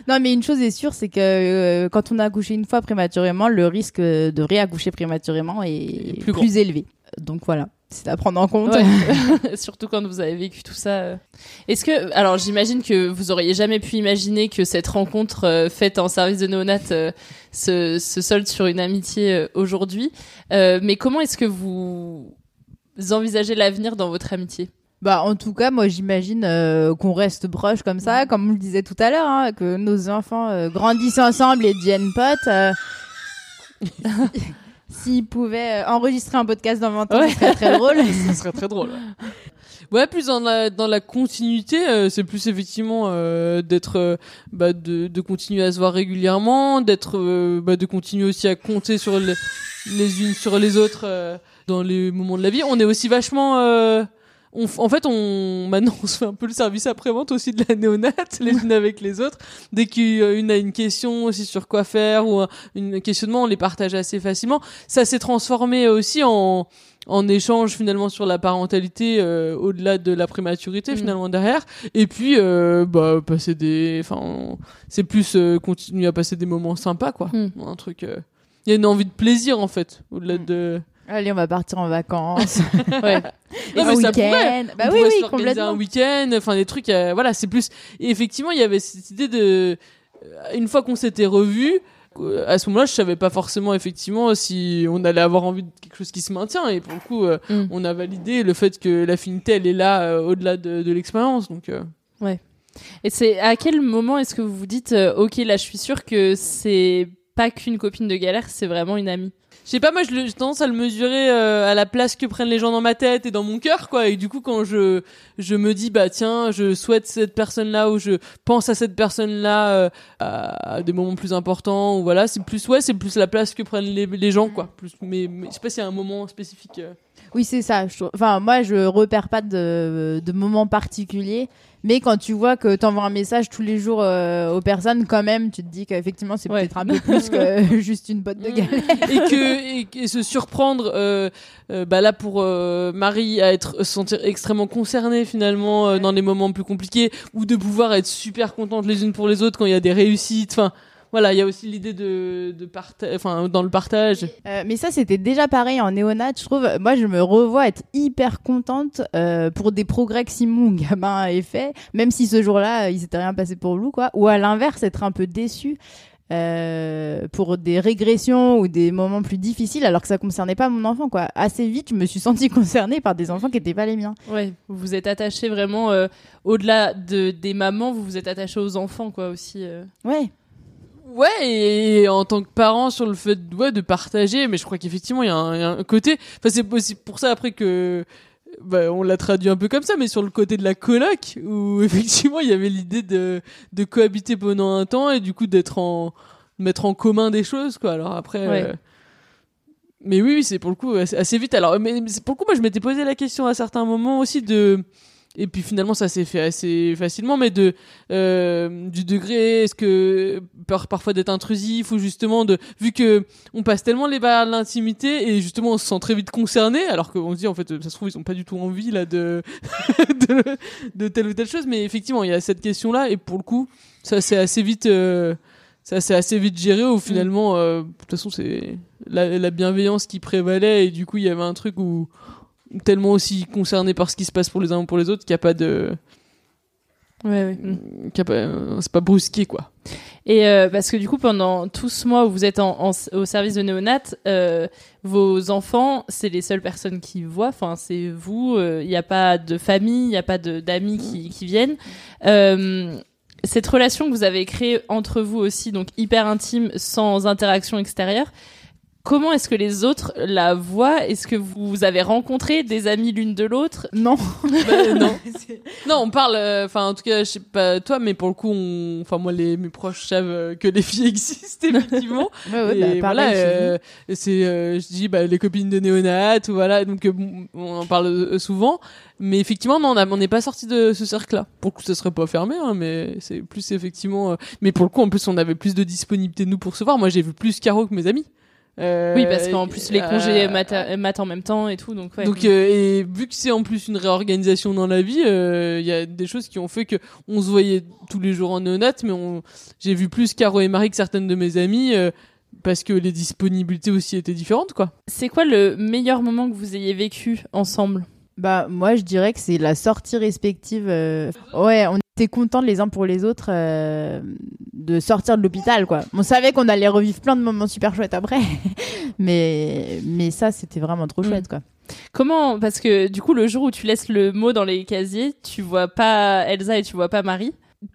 Non, mais une chose est sûre, c'est que euh, quand on a accouché une fois prématurément, le risque euh, de réaccoucher prématurément est plus élevé. Donc voilà, c'est à prendre en compte. Ouais. Surtout quand vous avez vécu tout ça. euh. Est-ce que, alors j'imagine que vous auriez jamais pu imaginer que cette rencontre euh, faite en service de néonat euh, se, se solde sur une amitié euh, aujourd'hui. Mais comment est-ce que vous envisagez l'avenir dans votre amitié? Bah, en tout cas, moi, j'imagine qu'on reste proche comme ça, comme on le disait tout à l'heure, hein, que nos enfants grandissent ensemble et deviennent potes. S'ils pouvaient euh, enregistrer un podcast dans 20 ans, Ouais. ce serait très drôle. Ça serait très drôle. Ouais, plus dans la, dans la continuité, euh, c'est plus effectivement euh, d'être, euh, bah, de, de continuer à se voir régulièrement, d'être, euh, bah, de continuer aussi à compter sur les, les unes sur les autres euh, dans les moments de la vie. On est aussi vachement, euh, on, en fait, on maintenant on se fait un peu le service après-vente aussi de la néonate, les unes avec les autres. Dès qu'une a une question aussi sur quoi faire ou un une questionnement, on les partage assez facilement. Ça s'est transformé aussi en en échange finalement sur la parentalité euh, au-delà de la prématurité Mm. finalement derrière et puis euh, bah passer des enfin c'est plus euh, continuer à passer des moments sympas quoi Mm. un truc euh, il y a une envie de plaisir en fait au-delà de Allez, on va partir en vacances. Ouais. non, Un mais ça week-end. pourrait. Bah On oui, oui, se complètement. un week-end, enfin des trucs, euh, voilà, c'est plus. Et effectivement, il y avait cette idée de. euh, Une fois qu'on s'était revus, euh, à ce moment-là, je savais pas forcément effectivement si on allait avoir envie de quelque chose qui se maintient. Et pour le coup, euh, Mm. on a validé le fait que l'affinité, elle est là euh, au-delà de, de l'expérience. Donc. euh, Ouais. Et c'est à quel moment est-ce que vous vous dites, ok, là, je suis sûre que c'est pas qu'une copine de galère, c'est vraiment une amie? Je sais pas, moi j'ai tendance à le mesurer euh, à la place que prennent les gens dans ma tête et dans mon cœur, quoi. Et du coup, quand je je me dis bah tiens, je souhaite cette personne-là ou je pense à cette personne-là euh, à, des moments plus importants ou voilà, c'est plus ouais, c'est plus la place que prennent les, les gens, quoi. Plus, mais, mais je sais pas s'il y a un moment spécifique. euh. Oui, c'est ça. Enfin, moi, je repère pas de, de moment particulier. Mais quand tu vois que t'envoies un message tous les jours euh, aux personnes, quand même, tu te dis qu'effectivement, c'est Ouais. peut-être un peu plus que juste une botte de galère. et que et, et se surprendre euh, euh, bah là pour euh, Marie à être se sentir extrêmement concernée finalement euh, dans les moments plus compliqués ou de pouvoir être super contente les unes pour les autres quand il y a des réussites enfin voilà il y a aussi l'idée de de partage enfin dans le partage Euh, mais ça, c'était déjà pareil en néonat, je trouve. Moi, je me revois être hyper contente euh, pour des progrès que Simon, gamin, avait fait, même si ce jour-là, euh, il s'était rien passé pour Lou, quoi. Ou à l'inverse, être un peu déçu euh, pour des régressions ou des moments plus difficiles, alors que ça concernait pas mon enfant, quoi. Assez vite, je me suis sentie concernée par des enfants qui étaient pas les miens. Ouais, vous vous êtes attaché vraiment euh, au-delà de des mamans, vous vous êtes attaché aux enfants quoi aussi. euh. Ouais. Ouais et, en tant que parent sur le fait ouais, de partager mais je crois qu'effectivement il y, a un- il y a un côté enfin c'est aussi pour ça après que bah, on l'a traduit un peu comme ça, mais sur le côté de la coloc, où effectivement il y avait l'idée de, de cohabiter pendant un temps et du coup d'être en mettre en commun des choses, quoi. Alors après. Ouais. euh, Mais oui, oui, c'est pour le coup assez, assez vite. Alors, mais, pour le coup, moi, je m'étais posé la question à certains moments aussi de. Et puis finalement, ça s'est fait assez facilement, mais euh, du degré, est-ce que peur parfois d'être intrusif ou justement de vu que on passe tellement les barrières de l'intimité et justement on se sent très vite concerné, alors qu'on se dit en fait ça se trouve ils ont pas du tout envie là de de, telle ou telle chose, mais effectivement il y a cette question là et pour le coup ça c'est assez vite euh, ça c'est assez vite géré où finalement euh, de toute façon c'est la bienveillance qui prévalait et du coup il y avait un truc où tellement aussi concerné par ce qui se passe pour les uns ou pour les autres qu'il n'y a pas de Ouais, ouais. euh, c'est pas brusqué quoi Et euh, parce que du coup, pendant tout ce mois où vous êtes en, en- au service de néonat, euh, vos enfants, c'est les seules personnes qui voient. Enfin, c'est vous. Il n'y a pas de famille, il n'y a pas d'amis qui, qui viennent. Euh, cette relation que vous avez créée entre vous aussi, donc hyper intime, sans interaction extérieure. Comment est-ce que les autres la voient? Est-ce que vous avez rencontré des amis l'une de l'autre? Non. Bah, non. non, on parle. euh, Enfin, en tout cas, je sais pas toi, mais pour le coup, on- enfin moi, les mes proches savent euh, que les filles existent effectivement. Ouais, ouais, et bah, voilà, euh, c'est, euh, je dis, bah, les copines de néonat, ou voilà, donc euh, on en parle euh, souvent. Mais effectivement, non, on n'est pas sorti de ce cercle-là. Pour le coup, ça serait pas fermé, hein, mais c'est plus effectivement. euh, mais pour le coup, en plus, on avait plus de disponibilité nous pour se voir. Moi, j'ai vu plus Caro que mes amis. Euh, Oui, parce qu'en plus les congés euh, matent mat en même temps et tout, donc ouais. donc euh, et vu que c'est en plus une réorganisation dans la vie, euh, il y a des choses qui ont fait que on se voyait tous les jours en néonat, mais on j'ai vu plus Caro et Marie que certaines de mes amies euh, parce que les disponibilités aussi étaient différentes quoi. C'est quoi le meilleur moment que vous ayez vécu ensemble? Bah moi je dirais que c'est la sortie respective. euh, Ouais, on était contents les uns pour les autres euh, de sortir de l'hôpital quoi. On savait qu'on allait revivre plein de moments super chouettes après, mais mais ça c'était vraiment trop chouette quoi. Comment Parce que du coup, le jour où tu laisses le mot dans les casiers, tu vois pas Elsa et tu vois pas Marie?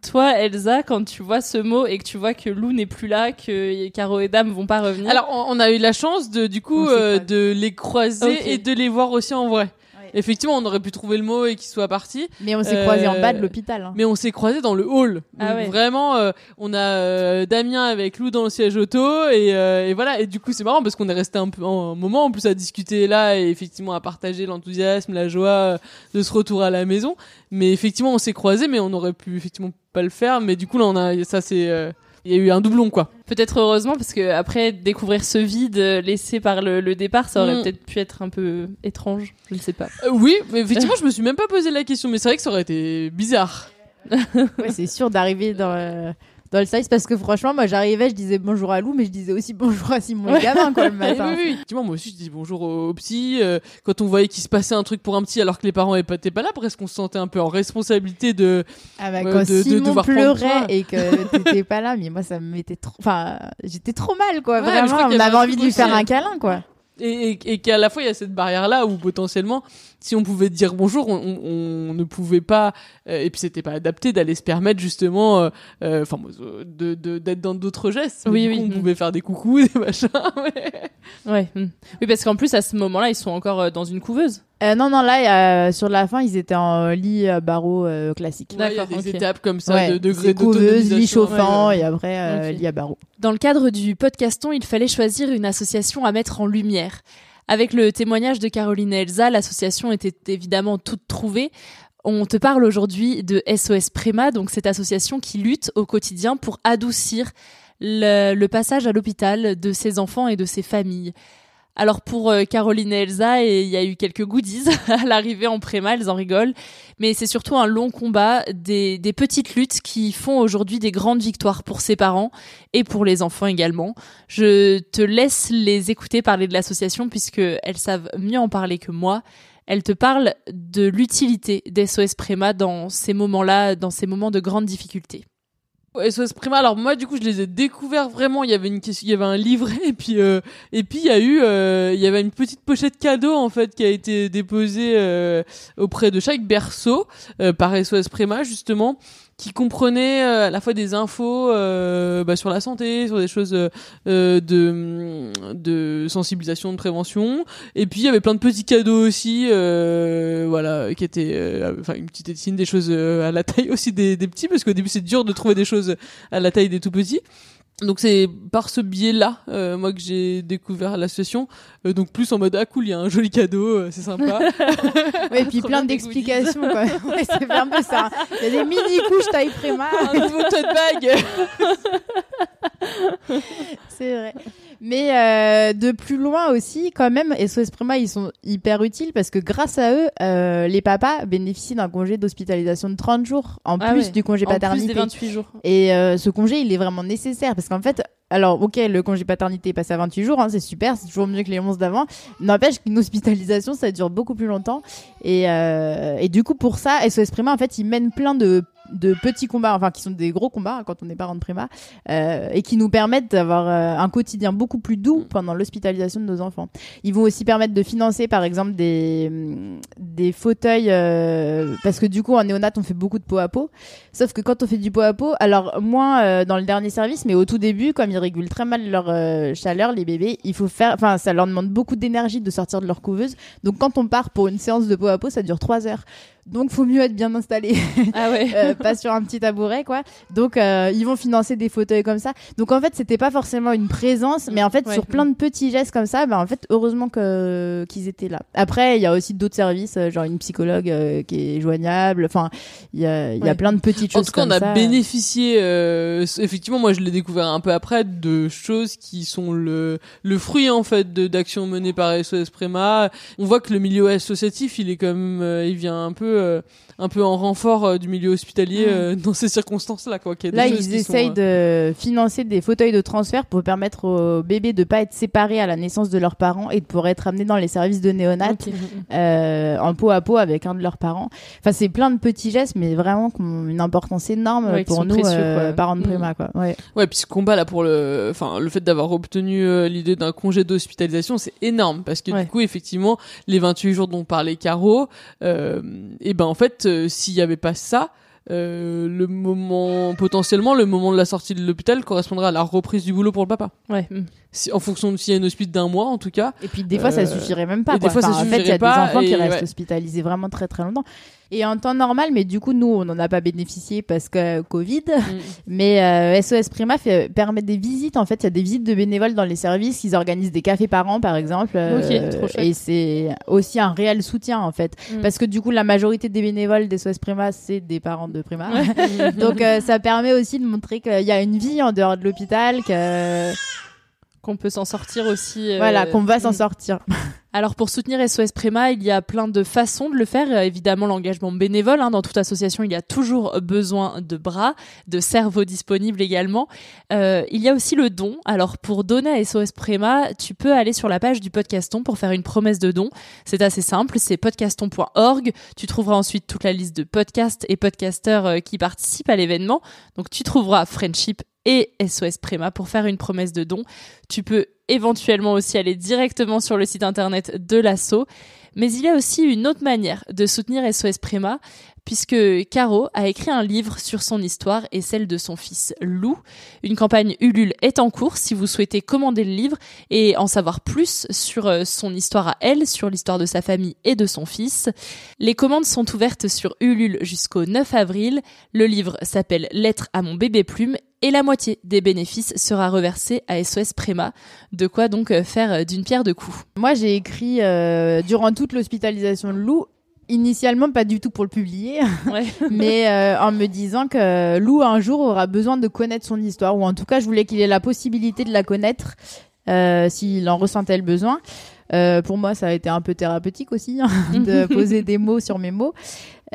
Toi, Elsa, quand tu vois ce mot et que tu vois que Lou n'est plus là, que Caro et Dame vont pas revenir? Alors on on a eu la chance de du coup On euh, de les croiser Ok. et de les voir aussi en vrai. Effectivement, on aurait pu trouver le mot et qu'ils soient partis. Mais on s'est croisés en bas de l'hôpital, hein. Mais on s'est croisés dans le hall. Ah ouais. Vraiment, euh, on a euh, Damien avec Lou dans le siège auto et, euh, et voilà. Et du coup, c'est marrant parce qu'on est resté un peu un moment en plus à discuter là et effectivement à partager l'enthousiasme, la joie euh, de ce retour à la maison. Mais effectivement, on s'est croisés, mais on aurait pu effectivement pas le faire. Mais du coup, là, on a ça, c'est euh, il y a eu un doublon quoi. Peut-être heureusement, parce que après découvrir ce vide euh, laissé par le, le départ, ça aurait Mm. peut-être pu être un peu étrange. Je ne sais pas. Euh, oui, mais effectivement, je me suis même pas posé la question, mais c'est vrai que ça aurait été bizarre. Ouais, c'est sûr d'arriver dans le, dans le service parce que franchement, moi j'arrivais, je disais bonjour à Lou, mais je disais aussi bonjour à Simon le gamin quoi le matin. Oui, oui, oui. Effectivement, moi aussi, je dis bonjour au, au petit. euh, quand on voyait qu'il se passait un truc pour un petit alors que les parents n'étaient pas là, presque on se sentait un peu en responsabilité de. Ah bah, euh, quand de Simon pleurait et que t'étais pas là, mais moi ça me mettait trop. Enfin, j'étais trop mal quoi. Ouais, Vraiment, on avait envie de lui faire aussi, un câlin quoi. Et, et, et qu'à la fois, il y a cette barrière-là où potentiellement, si on pouvait dire bonjour, on, on- on ne pouvait pas, euh, et puis c'était pas adapté d'aller se permettre justement, euh, euh, enfin, euh, de de- d'être dans d'autres gestes. Oui, oui. coup, on Mm. pouvait faire des coucous, des machins. ouais. Ouais. mm. Oui, parce qu'en plus à ce moment-là, ils sont encore dans une couveuse. Euh, non non là euh, sur la fin ils étaient en lit euh, barreau euh, classique. Ouais, il y a des ok. étapes comme ça Ouais, de degré couveuse, lit chauffant Ouais, ouais. et après euh, lit à barreau. Dans le cadre du podcaston, il fallait choisir une association à mettre en lumière. Avec le témoignage de Caroline Elsa, l'association était évidemment toute trouvée. On te parle aujourd'hui de SOS Préma, donc cette association qui lutte au quotidien pour adoucir le, le passage à l'hôpital de ses enfants et de ses familles. Alors pour euh, Caroline et Elsa, il y a eu quelques goodies à l'arrivée en Préma, elles en rigolent, mais c'est surtout un long combat, des, des petites luttes qui font aujourd'hui des grandes victoires pour ses parents et pour les enfants également. Je te laisse les écouter parler de l'association puisque elles savent mieux en parler que moi. Elles te parlent de l'utilité d'SOS Préma dans ces moments-là, dans ces moments de grande difficulté. SOS Prima. Alors moi, du coup, je les ai découverts vraiment. Il y avait une il y avait un livret et puis euh, et puis il y a eu, euh, il y avait une petite pochette cadeau en fait qui a été déposée euh, auprès de chaque berceau euh, par SOS Prima justement qui comprenait euh, à la fois des infos euh, bah, sur la santé, sur des choses euh, de, sensibilisation, de prévention. Et puis il y avait plein de petits cadeaux aussi, voilà, qui étaient, enfin une petite étine, des choses à la taille aussi des petits, parce qu'au début c'est dur de trouver des choses à la taille des tout petits. Donc c'est par ce biais-là, euh, moi que j'ai découvert l'association. Euh, donc plus en mode ah cool, il y a un joli cadeau, euh, c'est sympa. Ouais, et puis plein d'explications, quoi. Ouais, c'est un peu ça. Il y a des mini couches taille préma. un nouveau tote bag. C'est vrai. Mais euh, de plus loin aussi, quand même, SOS Prima, ils sont hyper utiles parce que grâce à eux, euh, les papas bénéficient d'un congé d'hospitalisation de 30 jours en Ah plus ouais. du congé En plus paternité. des 28 jours. Et euh, ce congé, il est vraiment nécessaire parce qu'en fait, alors ok, le congé paternité est passé à 28 jours, hein, c'est super, c'est toujours mieux que les 11 d'avant. N'empêche qu'une hospitalisation, ça dure beaucoup plus longtemps. Et, euh, et du coup, pour ça, SOS Prima, en fait, ils mènent plein de de petits combats, enfin qui sont des gros combats hein, quand on est parent de Prima, euh, et qui nous permettent d'avoir euh, un quotidien beaucoup plus doux pendant l'hospitalisation de nos enfants. Ils vont aussi permettre de financer, par exemple, des hum, des fauteuils, euh, parce que du coup en néonat on fait beaucoup de peau à peau. Sauf que quand on fait du peau à peau, alors moins euh, dans le dernier service, mais au tout début, comme ils régulent très mal leur euh, chaleur, les bébés, il faut faire, enfin ça leur demande beaucoup d'énergie de sortir de leur couveuse. Donc quand on part pour une séance de peau à peau, ça dure trois heures. Donc faut mieux être bien installé. Ah ouais. Euh, pas sur un petit tabouret quoi. Donc euh, ils vont financer des fauteuils comme ça. Donc en fait c'était pas forcément une présence, mais en fait Ouais. sur plein de petits gestes comme ça, bah en fait heureusement que qu'ils étaient là. Après il y a aussi d'autres services, euh, genre une psychologue euh, qui est joignable. Enfin il y a y a Ouais. plein de petites En choses tout cas, on a ça. bénéficié. euh, effectivement, moi, je l'ai découvert un peu après de choses qui sont le le fruit en fait d'actions menées par SOS Préma. On voit que le milieu associatif, il est quand même, euh, il vient un peu euh, un peu en renfort euh, du milieu hospitalier Mm. euh, dans ces circonstances-là, quoi. Là, ils essayent sont, de financer des fauteuils de transfert pour permettre aux bébés de pas être séparés à la naissance de leurs parents et de pouvoir être amenés dans les services de néonat en peau à peau avec un de leurs parents. Enfin, c'est plein de petits gestes, mais vraiment qui ont une importance énorme Ouais, pour nous, précieux, parents de Mm. Prima, quoi. Ouais. Ouais, puis ce combat là pour le, enfin le fait d'avoir obtenu l'idée d'un congé d'hospitalisation, c'est énorme parce que Ouais. du coup effectivement les 28 jours dont parlait Caro, euh, et ben en fait euh, s'il y avait pas ça, euh, le moment potentiellement le moment de la sortie de l'hôpital correspondra à la reprise du boulot pour le papa. Ouais. Si, en fonction de s'il y a une hospice d'un mois en tout cas. Et puis des fois, ça Euh, suffirait même pas. des fois Enfin, ça en fait, il y a des enfants qui restent ouais. hospitalisés vraiment très très longtemps. Et en temps normal, mais du coup, nous, on n'en a pas bénéficié parce que Covid. Mm. Mais euh, SOS Prima fait, permet des visites. En fait, il y a des visites de bénévoles dans les services. Ils organisent des cafés par an, par exemple. Ok, Euh, trop et c'est aussi un réel soutien, en fait. Mm. Parce que du coup, la majorité des bénévoles des SOS Prima, c'est des parents de Prima. Donc, euh, ça permet aussi de montrer qu'il y a une vie en dehors de l'hôpital, que Qu'on peut s'en sortir aussi. euh, voilà, qu'on va s'en mm. sortir. Alors pour soutenir SOS Préma, il y a plein de façons de le faire. Euh, Évidemment, l'engagement bénévole. hein. Dans toute association, il y a toujours besoin de bras, de cerveaux disponibles également. Euh, il y a aussi le don. Alors pour donner à SOS Préma, tu peux aller sur la page du podcaston pour faire une promesse de don. C'est assez simple, c'est podcaston.org. Tu trouveras ensuite toute la liste de podcasts et podcasteurs euh, qui participent à l'événement. Donc tu trouveras Friendship et SOS Préma pour faire une promesse de don. Tu peux éventuellement aussi aller directement sur le site internet de l'asso. Mais il y a aussi une autre manière de soutenir SOS Préma, puisque Caro a écrit un livre sur son histoire et celle de son fils Lou. Une campagne Ulule est en cours si vous souhaitez commander le livre et en savoir plus sur euh, son histoire à elle, sur l'histoire de sa famille et de son fils. Les commandes sont ouvertes sur Ulule jusqu'au 9 avril. Le livre s'appelle Lettre à mon bébé plume et la moitié des bénéfices sera reversée à SOS Préma. De quoi donc euh, faire euh, d'une pierre deux coups. Moi, j'ai écrit euh, durant toute l'hospitalisation de Lou. Initialement, pas du tout pour le publier, mais euh, en me disant que Lou un jour aura besoin de connaître son histoire, ou en tout cas, je voulais qu'il ait la possibilité de la connaître euh, s'il en ressentait le besoin. Euh, pour moi, ça a été un peu thérapeutique aussi hein, de poser des mots sur mes mots.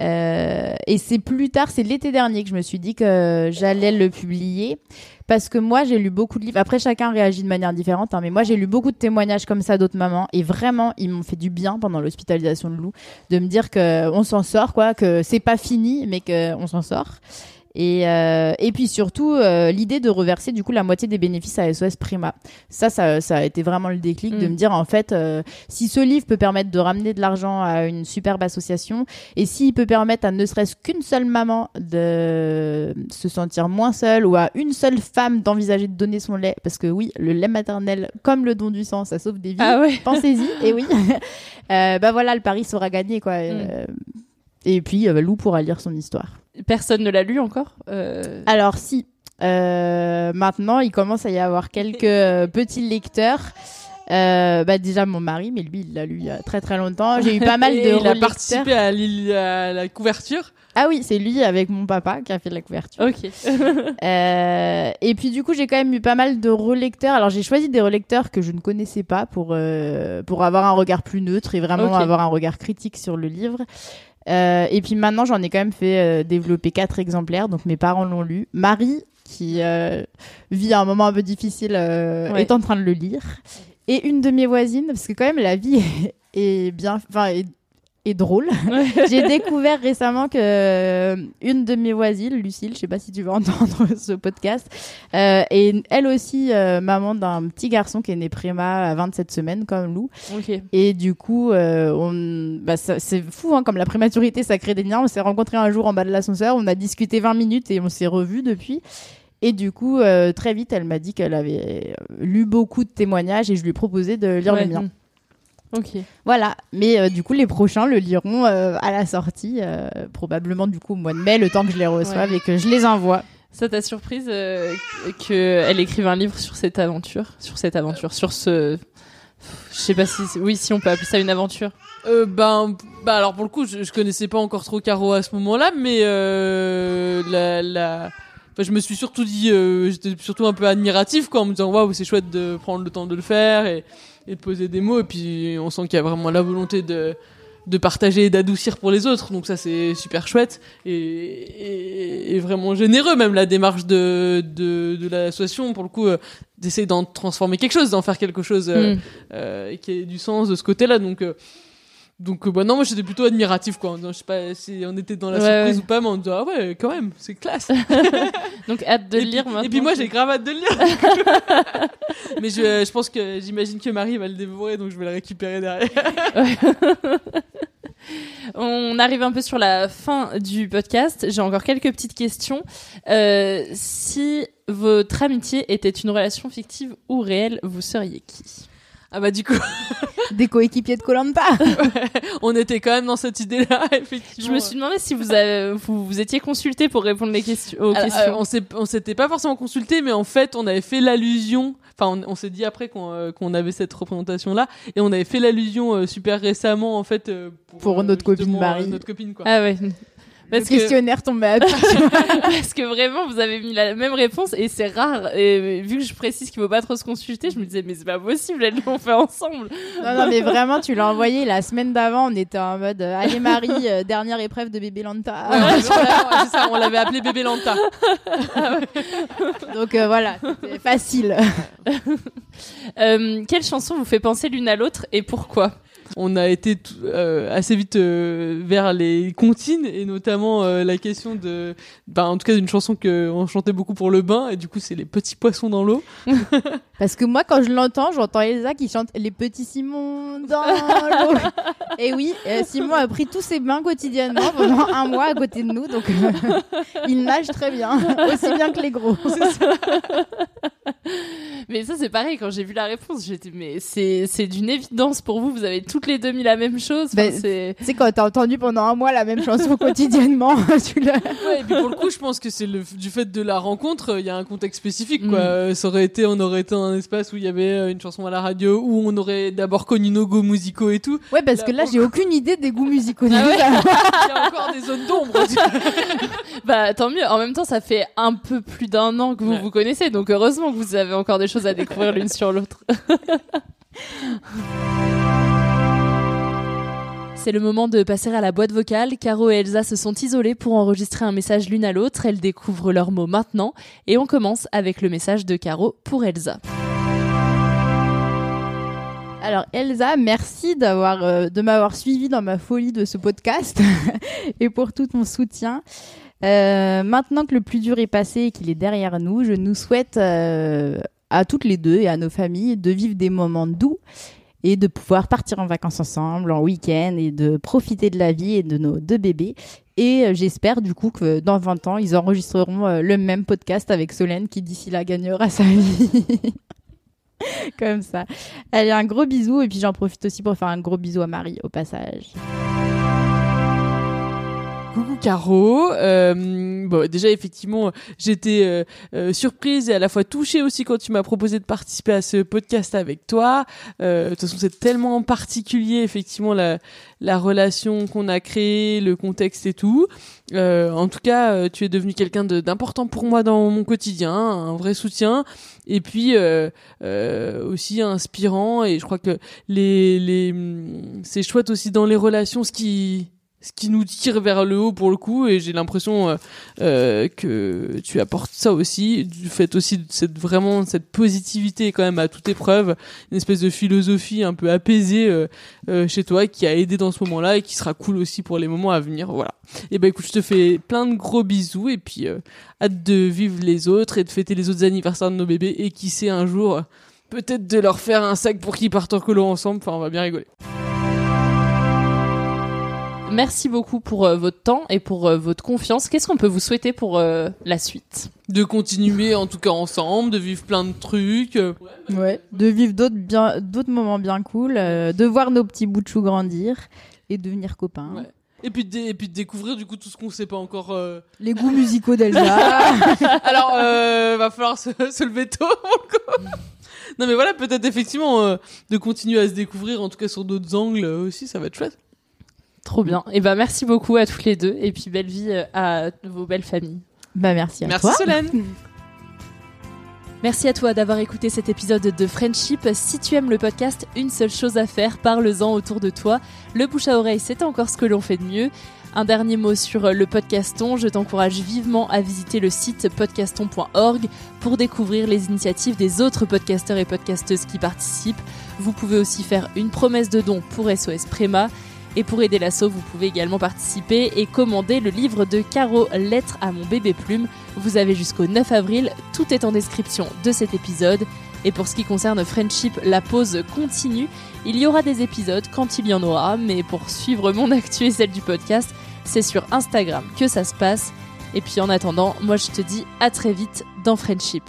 Euh, et c'est plus tard, c'est l'été dernier que je me suis dit que j'allais le publier parce que moi j'ai lu beaucoup de livres. Après chacun réagit de manière différente, hein, mais moi j'ai lu beaucoup de témoignages comme ça d'autres mamans et vraiment ils m'ont fait du bien pendant l'hospitalisation de Lou de me dire que on s'en sort quoi, que c'est pas fini mais que on s'en sort. Et, euh, et puis surtout, euh, l'idée de reverser du coup la moitié des bénéfices à SOS Prima. Ça, ça, ça a été vraiment le déclic de Mm. me dire en fait, euh, si ce livre peut permettre de ramener de l'argent à une superbe association, et s'il peut permettre à ne serait-ce qu'une seule maman de se sentir moins seule, ou à une seule femme d'envisager de donner son lait, parce que oui, le lait maternel, comme le don du sang, ça sauve des vies. Ah ouais. Pensez-y, et oui. euh, bah voilà, le pari sera gagné quoi. Euh, et puis euh, Lou pourra lire son histoire. Personne ne l'a lu encore Euh, Alors si, euh, maintenant il commence à y avoir quelques petits lecteurs. Euh, bah déjà mon mari, mais lui il l'a lu il y a très très longtemps. J'ai eu pas mal de il a participé à, la couverture. Ah oui, c'est lui avec mon papa qui a fait la couverture. Ok. Euh, et puis du coup, j'ai quand même eu pas mal de relecteurs. Alors j'ai choisi des relecteurs que je ne connaissais pas pour euh, pour avoir un regard plus neutre et vraiment avoir un regard critique sur le livre. Euh, et puis maintenant, j'en ai quand même fait euh, développer quatre exemplaires. Donc mes parents l'ont lu. Marie, qui euh, vit un moment un peu difficile, Ouais. est en train de le lire. Et une de mes voisines, parce que quand même la vie est bien, enfin est, est drôle. J'ai découvert récemment que euh, une de mes voisines, Lucille, je sais pas si tu vas entendre ce podcast, euh, est elle aussi euh, maman d'un petit garçon qui est né préma à 27 semaines comme Lou. Ok. Et du coup, euh, on, bah, c'est fou, hein, comme la prématurité, ça crée des liens. On s'est rencontrés un jour en bas de l'ascenseur, on a discuté 20 minutes et on s'est revus depuis. Et du coup, très vite, elle m'a dit qu'elle avait lu beaucoup de témoignages et je lui ai proposé de lire Ouais. le mien. Ok. Voilà, mais euh, du coup, les prochains le liront euh, à la sortie, euh, probablement du coup au mois de mai, le temps que je les reçoive Ouais. et que je les envoie. Ça t'a surprise euh, qu'elle écrive un livre sur cette aventure Sur cette aventure Sur ce. Je sais pas si. Oui, si on peut appeler ça une aventure. Euh, ben, bah alors pour le coup, je, je connaissais pas encore trop Caro à ce moment-là, mais euh, la, la... enfin, je me suis surtout dit, euh, j'étais surtout un peu admiratif quoi, en me disant waouh, c'est chouette de prendre le temps de le faire et, et de poser des mots, et puis on sent qu'il y a vraiment la volonté de de partager et d'adoucir pour les autres, donc ça c'est super chouette et, et, et vraiment généreux même la démarche de de, de l'association pour le coup euh, d'essayer d'en transformer quelque chose, d'en faire quelque chose euh, Mm. euh, qui ait du sens de ce côté-là, donc. Euh, donc euh, bah non moi j'étais plutôt admiratif quoi. Je sais pas si on était dans la Ouais, surprise ouais. ou pas mais on disait ah ouais quand même c'est classe. Donc hâte de et le lire puis, maintenant. Et puis moi j'ai grave hâte de le lire. mais je, je pense que j'imagine que Marie va le dévorer donc je vais le récupérer derrière. On arrive un peu sur la fin du podcast. J'ai encore quelques petites questions. Euh, si votre amitié était une relation fictive ou réelle, vous seriez qui? Ah bah du coup Des coéquipiers de Colanta. on était quand même dans cette idée-là effectivement. Je me suis demandé si vous, avez, vous, vous étiez consulté pour répondre les questions, aux Alors, questions. euh, on s'est- on s'était pas forcément consulté, mais en fait, on avait fait l'allusion. Enfin, on, on s'est dit après qu'on euh, qu'on avait cette représentation-là, et on avait fait l'allusion euh, super récemment, en fait, euh, pour, Pour euh, notre copine Marie. notre copine, quoi. Ah ouais. Le questionnaire tombé à. Parce que vraiment, vous avez mis la même réponse et c'est rare. Et vu que je précise qu'il faut pas trop se consulter, je me disais, mais c'est pas possible, elles l'ont fait ensemble. Non, non, mais vraiment, tu l'as envoyé la semaine d'avant. On était en mode euh, Allez, Marie, euh, dernière épreuve de bébé Lanta. Ouais, c'est ça, on l'avait appelé bébé Lanta. Donc euh, voilà, facile. Euh, quelle chanson vous fait penser l'une à l'autre et pourquoi? On a été euh, assez vite euh, vers les comptines et notamment euh, la question de, bah, en tout cas d'une chanson que on chantait beaucoup pour le bain et du coup c'est les petits poissons dans l'eau. Parce que moi, quand je l'entends, j'entends Elsa qui chante Les petits Simons dans l'eau. Et oui, Simon a pris tous ses bains quotidiennement pendant un mois à côté de nous. Donc, il nage très bien, aussi bien que les gros. Mais ça, c'est pareil, quand j'ai vu la réponse, j'étais, mais c'est, c'est d'une évidence pour vous, vous avez toutes les deux mis la même chose. Enfin, Ben, c'est... Quand t'as entendu pendant un mois la même chanson quotidiennement, tu l'as. Ouais, et puis pour le coup, je pense que c'est le, du fait de la rencontre, il y a un contexte spécifique, quoi. Mm. Euh, Ça aurait été, on aurait été dans un espace où il y avait euh, une chanson à la radio, où on aurait d'abord connu nos goûts musicaux et tout. Ouais, parce que là, j'ai aucune idée des goûts musicaux. Ah ouais Il y a encore des zones d'ombre. Bah, tant mieux. En même temps, ça fait un peu plus d'un an que vous Ouais. vous connaissez, donc heureusement que vous avez encore des choses à découvrir l'une sur l'autre. C'est le moment de passer à la boîte vocale. Caro et Elsa se sont isolées pour enregistrer un message l'une à l'autre. Elles découvrent leurs mots maintenant. Et on commence avec le message de Caro pour Elsa. Alors Elsa, merci d'avoir euh, de m'avoir suivi dans ma folie de ce podcast et pour tout ton soutien. Euh, maintenant que le plus dur est passé et qu'il est derrière nous, je nous souhaite euh, à toutes les deux et à nos familles de vivre des moments doux et de pouvoir partir en vacances ensemble, en week-end et de profiter de la vie et de nos deux bébés. Et euh, j'espère du coup que dans 20 ans, ils enregistreront le même podcast avec Solène qui d'ici là gagnera sa vie. Comme ça. Allez, un gros bisou et puis j'en profite aussi pour faire un gros bisou à Marie au passage. Caro. Euh, déjà effectivement, j'étais euh, euh, surprise et à la fois touchée aussi quand tu m'as proposé de participer à ce podcast avec toi. De toute façon, c'est tellement particulier effectivement la la relation qu'on a créée, le contexte et tout. En tout cas, tu es devenu quelqu'un d'important pour moi dans mon quotidien, un vrai soutien, et puis aussi inspirant. Et je crois que les les hum, c'est chouette aussi dans les relations ce qui ce qui nous tire vers le haut pour le coup et j'ai l'impression euh, euh, que tu apportes ça aussi du fait aussi de cette vraiment cette positivité quand même à toute épreuve une espèce de philosophie un peu apaisée euh, euh, chez toi qui a aidé dans ce moment-là et qui sera cool aussi pour les moments à venir voilà. Et ben écoute je te fais plein de gros bisous et puis euh, hâte de vivre les autres et de fêter les autres anniversaires de nos bébés et qui sait un jour peut-être de leur faire un sac pour qu'ils partent en colo ensemble enfin on va bien rigoler Merci beaucoup pour euh, votre temps et pour euh, votre confiance. Qu'est-ce qu'on peut vous souhaiter pour euh, la suite? De continuer en tout cas ensemble, de vivre plein de trucs. Ouais. De vivre d'autres bien, d'autres moments bien cool, euh, de voir nos petits bouts de chou grandir et devenir copains. Ouais. Et puis, de, dé- et puis de découvrir du coup tout ce qu'on sait pas encore. euh. Les goûts musicaux d'Elsa. Alors, euh, va falloir se, se lever tôt. non mais voilà, peut-être effectivement euh, de continuer à se découvrir, en tout cas sur d'autres angles euh, aussi, ça va être chouette. Trop bien. Et ben merci beaucoup à toutes les deux et puis belle vie euh, à vos belles familles. bah merci à Merci toi. Solène. Merci à toi d'avoir écouté cet épisode de Friendship. Si tu aimes le podcast, une seule chose à faire, parle-en autour de toi. Le bouche à oreille, c'est encore ce que l'on fait de mieux. Un dernier mot sur le podcaston, je t'encourage vivement à visiter le site podcaston.org pour découvrir les initiatives des autres podcasteurs et podcasteuses qui participent. Vous pouvez aussi faire une promesse de don pour SOS Préma. Et pour aider l'assaut, vous pouvez également participer et commander le livre de Caro Lettre à mon bébé plume. Vous avez jusqu'au 9 avril, tout est en description de cet épisode. Et pour ce qui concerne Friendship, la pause continue. Il y aura des épisodes quand il y en aura, mais pour suivre mon actu et celle du podcast, c'est sur Instagram que ça se passe. Et puis en attendant, moi je te dis à très vite dans Friendship.